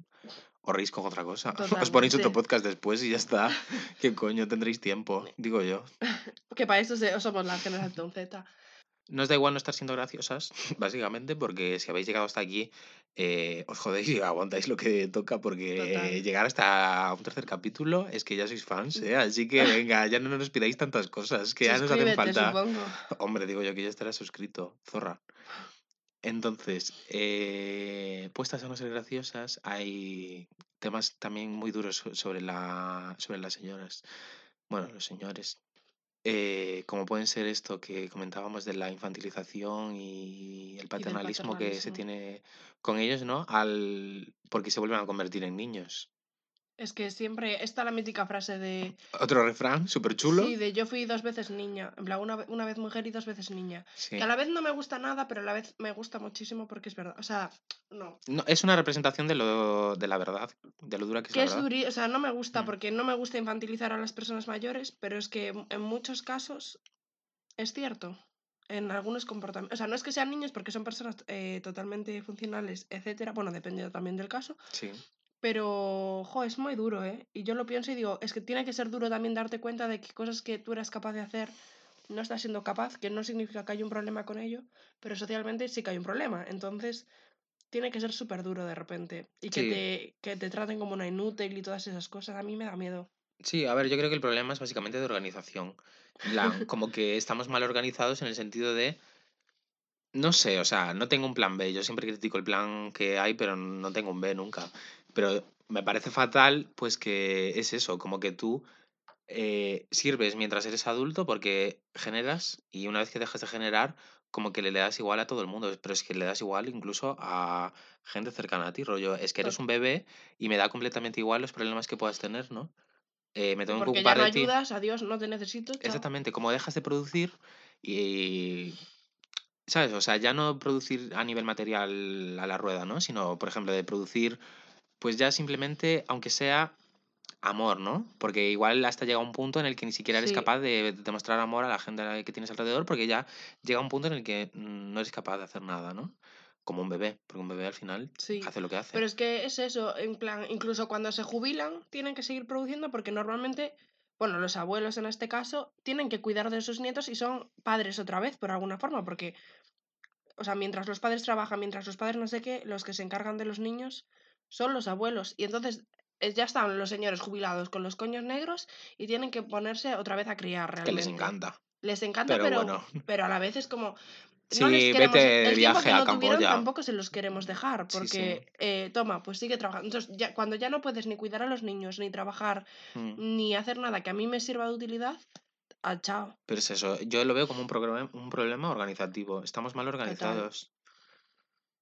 S1: os reís con otra cosa. Os ponéis otro podcast después y ya está. ¿Qué coño? Tendréis tiempo, digo yo.
S2: Que para eso somos la generación Z.
S1: Nos da igual no estar siendo graciosas, básicamente, porque si habéis llegado hasta aquí, eh, os jodéis y aguantáis lo que toca, porque
S2: Total.
S1: llegar hasta un tercer capítulo es que ya sois fans, ¿eh? Así que venga, ya no nos pidáis tantas cosas, que ya nos hacen falta.
S2: supongo.
S1: Hombre, digo yo que ya estarás suscrito, zorra. Entonces, eh, puestas a no ser graciosas, hay temas también muy duros so- sobre, la, sobre las señoras. Bueno, los señores. eh, como pueden ser esto que comentábamos de la infantilización y el paternalismo que se
S2: paternalismo.
S1: tiene con ellos, ¿no? Al, porque se vuelven a convertir en niños.
S2: Es que siempre está la mítica frase de.
S1: Otro refrán, súper chulo.
S2: Sí, de yo fui dos veces niña. En plan, una, una vez mujer y dos veces niña.
S1: Sí.
S2: Que a la vez no me gusta nada, pero a la vez me gusta muchísimo porque es verdad. O sea, no.
S1: No, es una representación de lo de la verdad, de lo dura que es
S2: Que
S1: la
S2: es
S1: verdad.
S2: duri, o sea, no me gusta
S1: Mm.
S2: porque no me gusta infantilizar a las personas mayores, pero es que en muchos casos es cierto. En algunos comportamientos. O sea, no es que sean niños porque son personas eh, totalmente funcionales, etcétera. Bueno, depende también del caso.
S1: Sí.
S2: Pero, jo, es muy duro, ¿eh? Y yo lo pienso y digo, es que tiene que ser duro también darte cuenta de que cosas que tú eras capaz de hacer no estás siendo capaz, que no significa que haya un problema con ello, pero socialmente sí que hay un problema. Entonces, tiene que ser súper duro de repente. Y que,
S1: Sí.
S2: te, que te traten como una inútil y todas esas cosas, a mí me da miedo.
S1: Sí, a ver, yo creo que el problema es básicamente de organización. Como que estamos mal organizados en el sentido de. No sé, o sea, no tengo un plan B. Yo siempre critico el plan que hay, pero no tengo un B nunca. Pero me parece fatal, pues que es eso, como que tú eh, sirves mientras eres adulto porque generas y una vez que dejas de generar, como que le das igual a todo el mundo. Pero es que le das igual incluso a gente cercana a ti, rollo. Es que eres un bebé y me da completamente igual los problemas que puedas tener, ¿no? Eh, me tengo que
S2: Porque ya
S1: ocupar
S2: no
S1: de ti.
S2: ayudas, adiós, no te necesito. chao.
S1: Exactamente, como dejas de producir y, ¿sabes? O sea, ya no producir a nivel material a la rueda, ¿no? Sino, por ejemplo, de producir, pues ya simplemente, aunque sea amor, ¿no? Porque igual hasta llega un punto en el que ni siquiera eres
S2: Sí.
S1: capaz de demostrar amor a la gente que tienes alrededor, porque ya llega un punto en el que no eres capaz de hacer nada, ¿no? Como un bebé, porque un bebé al final
S2: Sí.
S1: hace lo que hace.
S2: Pero es que es eso, en plan, incluso cuando se jubilan, tienen que seguir produciendo porque normalmente, bueno, los abuelos en este caso, tienen que cuidar de sus nietos y son padres otra vez, por alguna forma, porque, o sea, mientras los padres trabajan, mientras los padres no sé qué, los que se encargan de los niños son los abuelos. Y entonces eh, ya están los señores jubilados con los coños negros y tienen que ponerse otra vez a criar
S1: que
S2: realmente.
S1: les encanta.
S2: Les encanta,
S1: Pero
S2: pero,
S1: bueno.
S2: pero a la vez es como.
S1: Sí,
S2: no les queremos,
S1: vete de
S2: el tiempo
S1: viaje
S2: que
S1: a
S2: no
S1: Camboya.
S2: tampoco se los queremos dejar,
S1: Sí, sí.
S2: porque, eh, toma, pues sigue trabajando. Entonces, ya, cuando ya no puedes ni cuidar a los niños, ni trabajar,
S1: Mm.
S2: ni hacer nada que a mí me sirva de utilidad, al chao.
S1: Pero es eso, yo lo veo como un, programa, un problema organizativo. Estamos mal organizados.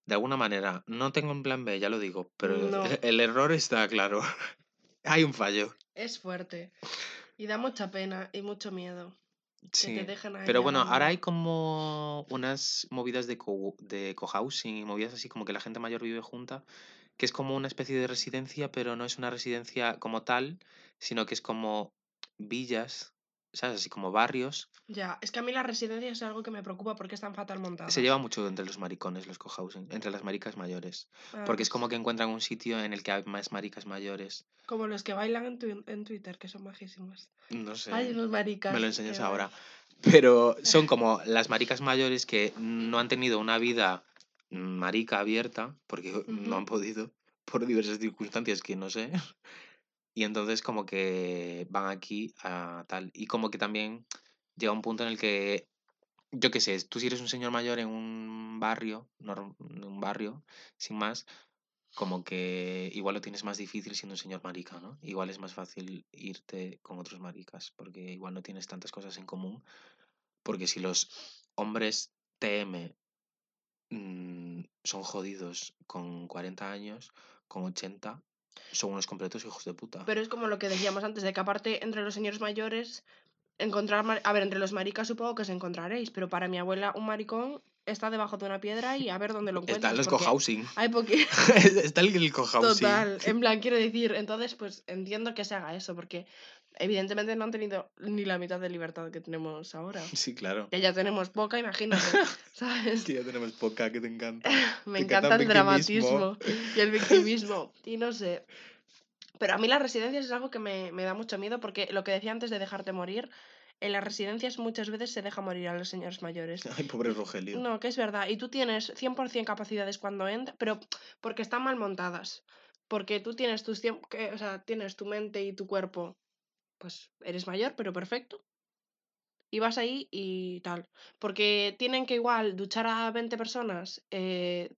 S1: De alguna manera. No tengo un plan B, ya lo digo, pero
S2: No.
S1: el, el error está claro. Hay un fallo.
S2: Es fuerte. Y da mucha pena y mucho miedo que
S1: Sí.
S2: te dejen ahí
S1: Pero bueno, ahora hay como unas movidas de, co de cohousing y movidas así como que la gente mayor vive junta, que es como una especie de residencia, pero no es una residencia como tal, sino que es como villas, ¿sabes? Así como barrios.
S2: Ya, es que a mí la residencia es algo que me preocupa porque están fatal montadas.
S1: Se lleva mucho entre los maricones los cohousing, entre las maricas mayores.
S2: Ah,
S1: Porque es como que encuentran un sitio en el que hay más maricas mayores.
S2: Como los que bailan en, tu- en Twitter, que son majísimos.
S1: No
S2: Hay
S1: sé,
S2: unos maricas.
S1: me lo enseñas ahora. Pero son como las maricas mayores que no han tenido una vida marica abierta, porque no han podido, por diversas circunstancias que no sé. Y entonces como que van aquí a tal. Y como que también llega un punto en el que, yo qué sé, tú si eres un señor mayor en un barrio, en un barrio, sin más, como que igual lo tienes más difícil siendo un señor marica, ¿no? Igual es más fácil irte con otros maricas, porque igual no tienes tantas cosas en común. Porque si los hombres TM mm, son jodidos con 40 años, con 80, son unos completos hijos de puta.
S2: Pero es como lo que decíamos antes, de que aparte entre los señores mayores, encontrar... mar- A ver, entre los maricas supongo que os encontraréis, pero para mi abuela un maricón está debajo de una piedra y a ver dónde lo encuentras.
S1: Está
S2: porque
S1: cohousing.
S2: Hay poqui-
S1: Está el, el cohousing.
S2: Total, en plan, quiero decir, entonces pues entiendo que se haga eso, porque evidentemente no han tenido ni la mitad de libertad que tenemos ahora.
S1: Sí, claro.
S2: Que ya tenemos poca, imagínate, ¿sabes?
S1: Que ya tenemos poca que te encanta.
S2: Me
S1: Te encanta
S2: encanta el
S1: el
S2: dramatismo y el victimismo. Y no sé. Pero a mí las residencias es algo que me, me da mucho miedo porque lo que decía antes de dejarte morir, en las residencias muchas veces se deja morir a los señores mayores.
S1: Ay, pobre Rogelio.
S2: No, que es verdad. Y tú tienes 100% capacidades cuando entras, pero porque están mal montadas. Porque tú tienes tus o sea, tienes tu mente y tu cuerpo, pues eres mayor, pero perfecto. Y vas ahí y tal. Porque tienen que igual duchar a 20 personas, eh,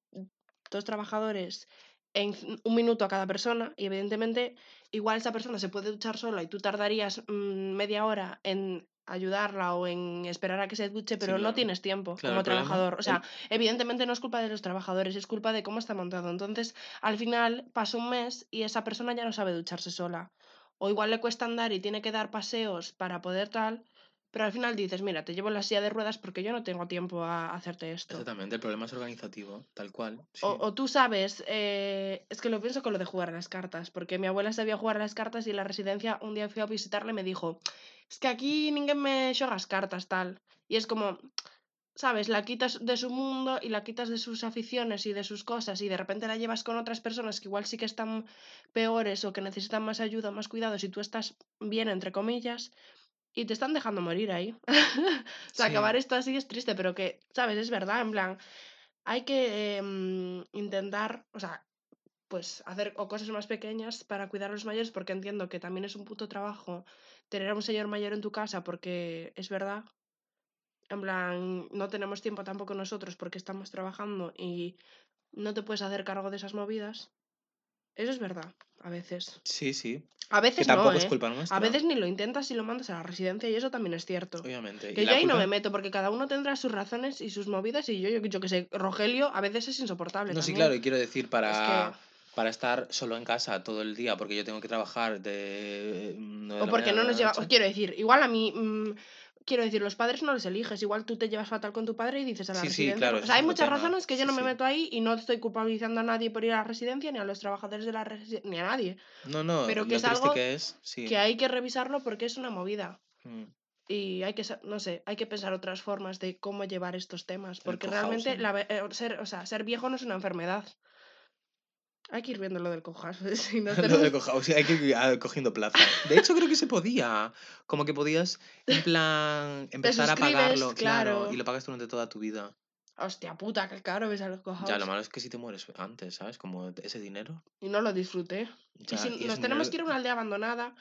S2: dos trabajadores, en un minuto a cada persona. Y evidentemente, igual esa persona se puede duchar sola y tú tardarías mm, media hora en ayudarla o en esperar a que se duche, pero no
S1: claro.
S2: tienes tiempo
S1: Claro,
S2: como trabajador. O
S1: el-
S2: sea, evidentemente no es culpa de los trabajadores, es culpa de cómo está montado. Entonces, al final pasa un mes y esa persona ya no sabe ducharse sola. O igual le cuesta andar y tiene que dar paseos para poder tal, pero al final dices, mira, te llevo en la silla de ruedas porque yo no tengo tiempo a hacerte esto.
S1: Exactamente, el problema es organizativo, tal cual. sí.
S2: O, o tú sabes, eh, es que lo pienso con lo de jugar a las cartas, porque mi abuela sabía jugar a las cartas y en la residencia un día fui a visitarle y me dijo, es que aquí ninguén me xoga as cartas, tal. Y es como, ¿sabes? La quitas de su mundo y la quitas de sus aficiones y de sus cosas y de repente la llevas con otras personas que igual sí que están peores o que necesitan más ayuda, más cuidados y tú estás bien, entre comillas, y te están dejando morir ahí. o sea,
S1: Sí.
S2: acabar esto así es triste, pero que, ¿sabes? Es verdad, en plan, hay que em, intentar, o sea, pues hacer o cosas más pequeñas para cuidar a los mayores, porque entiendo que también es un puto trabajo tener a un señor mayor en tu casa, porque es verdad. En plan, no tenemos tiempo tampoco nosotros porque estamos trabajando y no te puedes hacer cargo de esas movidas. Eso es verdad, a veces.
S1: Sí, sí.
S2: A
S1: Que
S2: veces
S1: tampoco
S2: no,
S1: es
S2: ¿eh?
S1: culpa nuestra.
S2: A veces ni lo intentas y lo mandas a la residencia y eso también es cierto.
S1: Obviamente.
S2: Que yo ahí no me meto porque cada uno tendrá sus razones y sus movidas y yo, yo, yo que sé, Rogelio a veces es insoportable.
S1: No, sí, claro, y quiero decir, para,
S2: Es que-
S1: para estar solo en casa todo el día, porque yo tengo que trabajar de. de
S2: O porque no nos lleva. os Quiero decir, igual a mí. mm, quiero decir, los padres no les eliges. Igual tú te llevas fatal con tu padre y dices a la
S1: Sí, sí,
S2: residencia.
S1: claro,
S2: ¿no? O sea, hay muchas
S1: tema.
S2: razones que yo
S1: Sí,
S2: no me
S1: sí.
S2: meto ahí y no estoy culpabilizando a nadie por ir a la residencia, ni a los trabajadores de la residencia, ni a nadie.
S1: No, no,
S2: pero que es algo
S1: que es. Sí.
S2: Que hay que revisarlo porque es una movida.
S1: Mm.
S2: Y hay que, no sé, hay que pensar otras formas de cómo llevar estos temas. Porque realmente la eh, ser, o sea, ser viejo no es una enfermedad. Hay que ir viendo lo del cojas. Si no
S1: Lo de
S2: tenemos-
S1: coja- o sea, hay que ir ah, cogiendo plaza. De hecho, creo que se podía. Como que podías, en plan, empezar a pagarlo, claro,
S2: claro.
S1: y lo pagas durante toda tu vida.
S2: Hostia puta, qué caro ves a los cojas.
S1: Ya, lo malo es que si te mueres antes, ¿sabes? Como ese dinero.
S2: Y no lo disfruté.
S1: Ya,
S2: y si
S1: y
S2: nos tenemos
S1: dinero-
S2: que ir a una aldea abandonada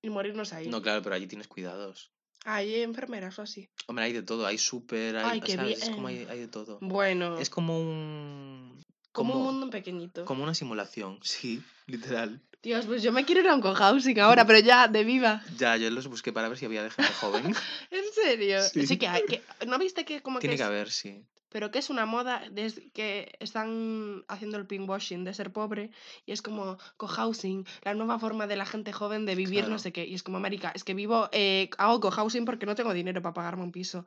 S2: y morirnos ahí.
S1: No, claro, pero allí tienes cuidados.
S2: Hay enfermeras o así.
S1: Hombre, hay de todo, hay súper, hay,
S2: Ay, qué.
S1: Es como hay,
S2: bien.
S1: hay de todo.
S2: Bueno,
S1: Es como un...
S2: como un mundo pequeñito.
S1: como una simulación, sí, literal.
S2: Dios, pues yo me quiero ir a un cohousing ahora, pero ya, de viva.
S1: Ya, yo los busqué para ver si había de gente joven.
S2: ¿En serio?
S1: Sí.
S2: Sí, que hay. Que, ¿No viste que como
S1: Tiene
S2: que,
S1: que
S2: es-
S1: haber, sí.
S2: Pero que es una moda desde que están haciendo el pinkwashing de ser pobre y es como cohousing, la nueva forma de la gente joven de vivir no sé qué. Y es como, América, es que vivo, eh, hago cohousing porque no tengo dinero para pagarme un piso.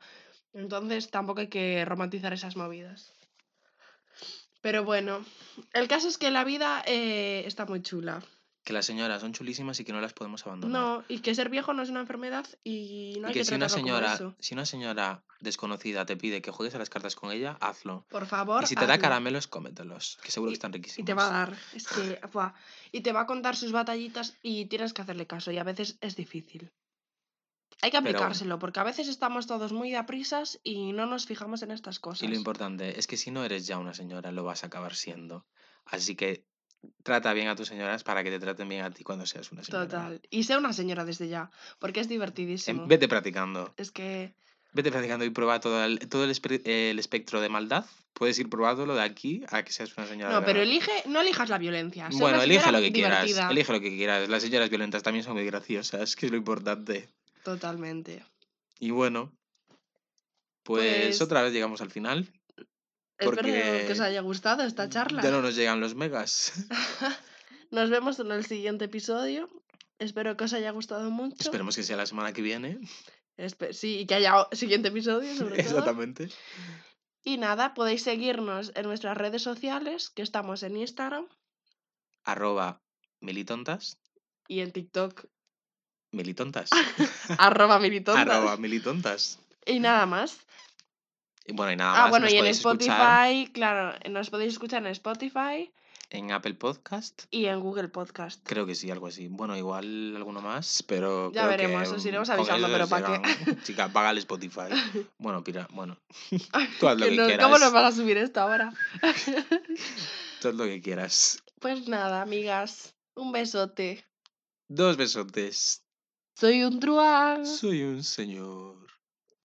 S2: Entonces tampoco hay que romantizar esas movidas. Pero bueno, el caso es que la vida eh, está muy chula.
S1: Que las señoras son chulísimas y que no las podemos abandonar.
S2: No, y que ser viejo no es una enfermedad y no
S1: y
S2: hay
S1: que,
S2: que,
S1: si una señora,
S2: eso.
S1: si una señora desconocida te pide que juegues a las cartas con ella, hazlo.
S2: Por favor,
S1: Y si te da caramelos, cómetelos, que seguro
S2: Y-
S1: que están riquísimos.
S2: Y te va a dar. Es que, Y te va a contar sus batallitas y tienes que hacerle caso. Y a veces es difícil. Hay que
S1: Pero-
S2: aplicárselo, porque a veces estamos todos muy a prisas y no nos fijamos en estas cosas.
S1: Y lo importante es que si no eres ya una señora, lo vas a acabar siendo. Así que trata bien a tus señoras para que te traten bien a ti cuando seas una señora.
S2: Total. Y sé una señora desde ya, porque es
S1: Em,
S2: divertidísimo.
S1: vete practicando.
S2: Es que.
S1: Vete practicando y prueba todo el, todo el, espe- el espectro de maldad. Puedes ir probándolo de aquí a que seas una señora.
S2: No,
S1: de
S2: pero elige, no elijas la violencia.
S1: Bueno, elige lo que quieras. Elige lo que quieras. Las señoras violentas también son muy graciosas, que es lo importante.
S2: Totalmente.
S1: Y bueno, pues,
S2: Pues-
S1: otra vez llegamos al final.
S2: Espero
S1: Porque
S2: que os haya gustado esta charla.
S1: Ya no nos llegan los megas.
S2: Nos vemos en el siguiente episodio. Espero que os haya gustado mucho.
S1: Esperemos que sea la semana que viene.
S2: Espe- sí, y que haya siguiente episodio, sobre todo.
S1: Exactamente.
S2: Y nada, podéis seguirnos en nuestras redes sociales, que estamos en Instagram
S1: Arroba militontas.
S2: y en TikTok,
S1: Militontas.
S2: arroba militontas.
S1: Arroba militontas.
S2: Y nada más.
S1: Y bueno, y nada
S2: Ah,
S1: más.
S2: bueno,
S1: nos
S2: y en Spotify,
S1: escuchar
S2: claro, nos podéis escuchar en Spotify
S1: En Apple Podcast.
S2: y en Google Podcast.
S1: Creo que sí, algo así. Bueno, igual alguno más, pero.
S2: Ya
S1: creo que,
S2: veremos, os iremos avisando, pero
S1: os
S2: ¿pa' qué?
S1: Chica, paga el Spotify. Bueno, pira, bueno. Tú haz lo
S2: Que
S1: que
S2: nos-
S1: quieras.
S2: ¿Cómo nos van a subir esto ahora?
S1: Tú haz lo que quieras.
S2: Pues nada, amigas, un besote.
S1: Dos besotes.
S2: Soy un truán.
S1: Soy un señor.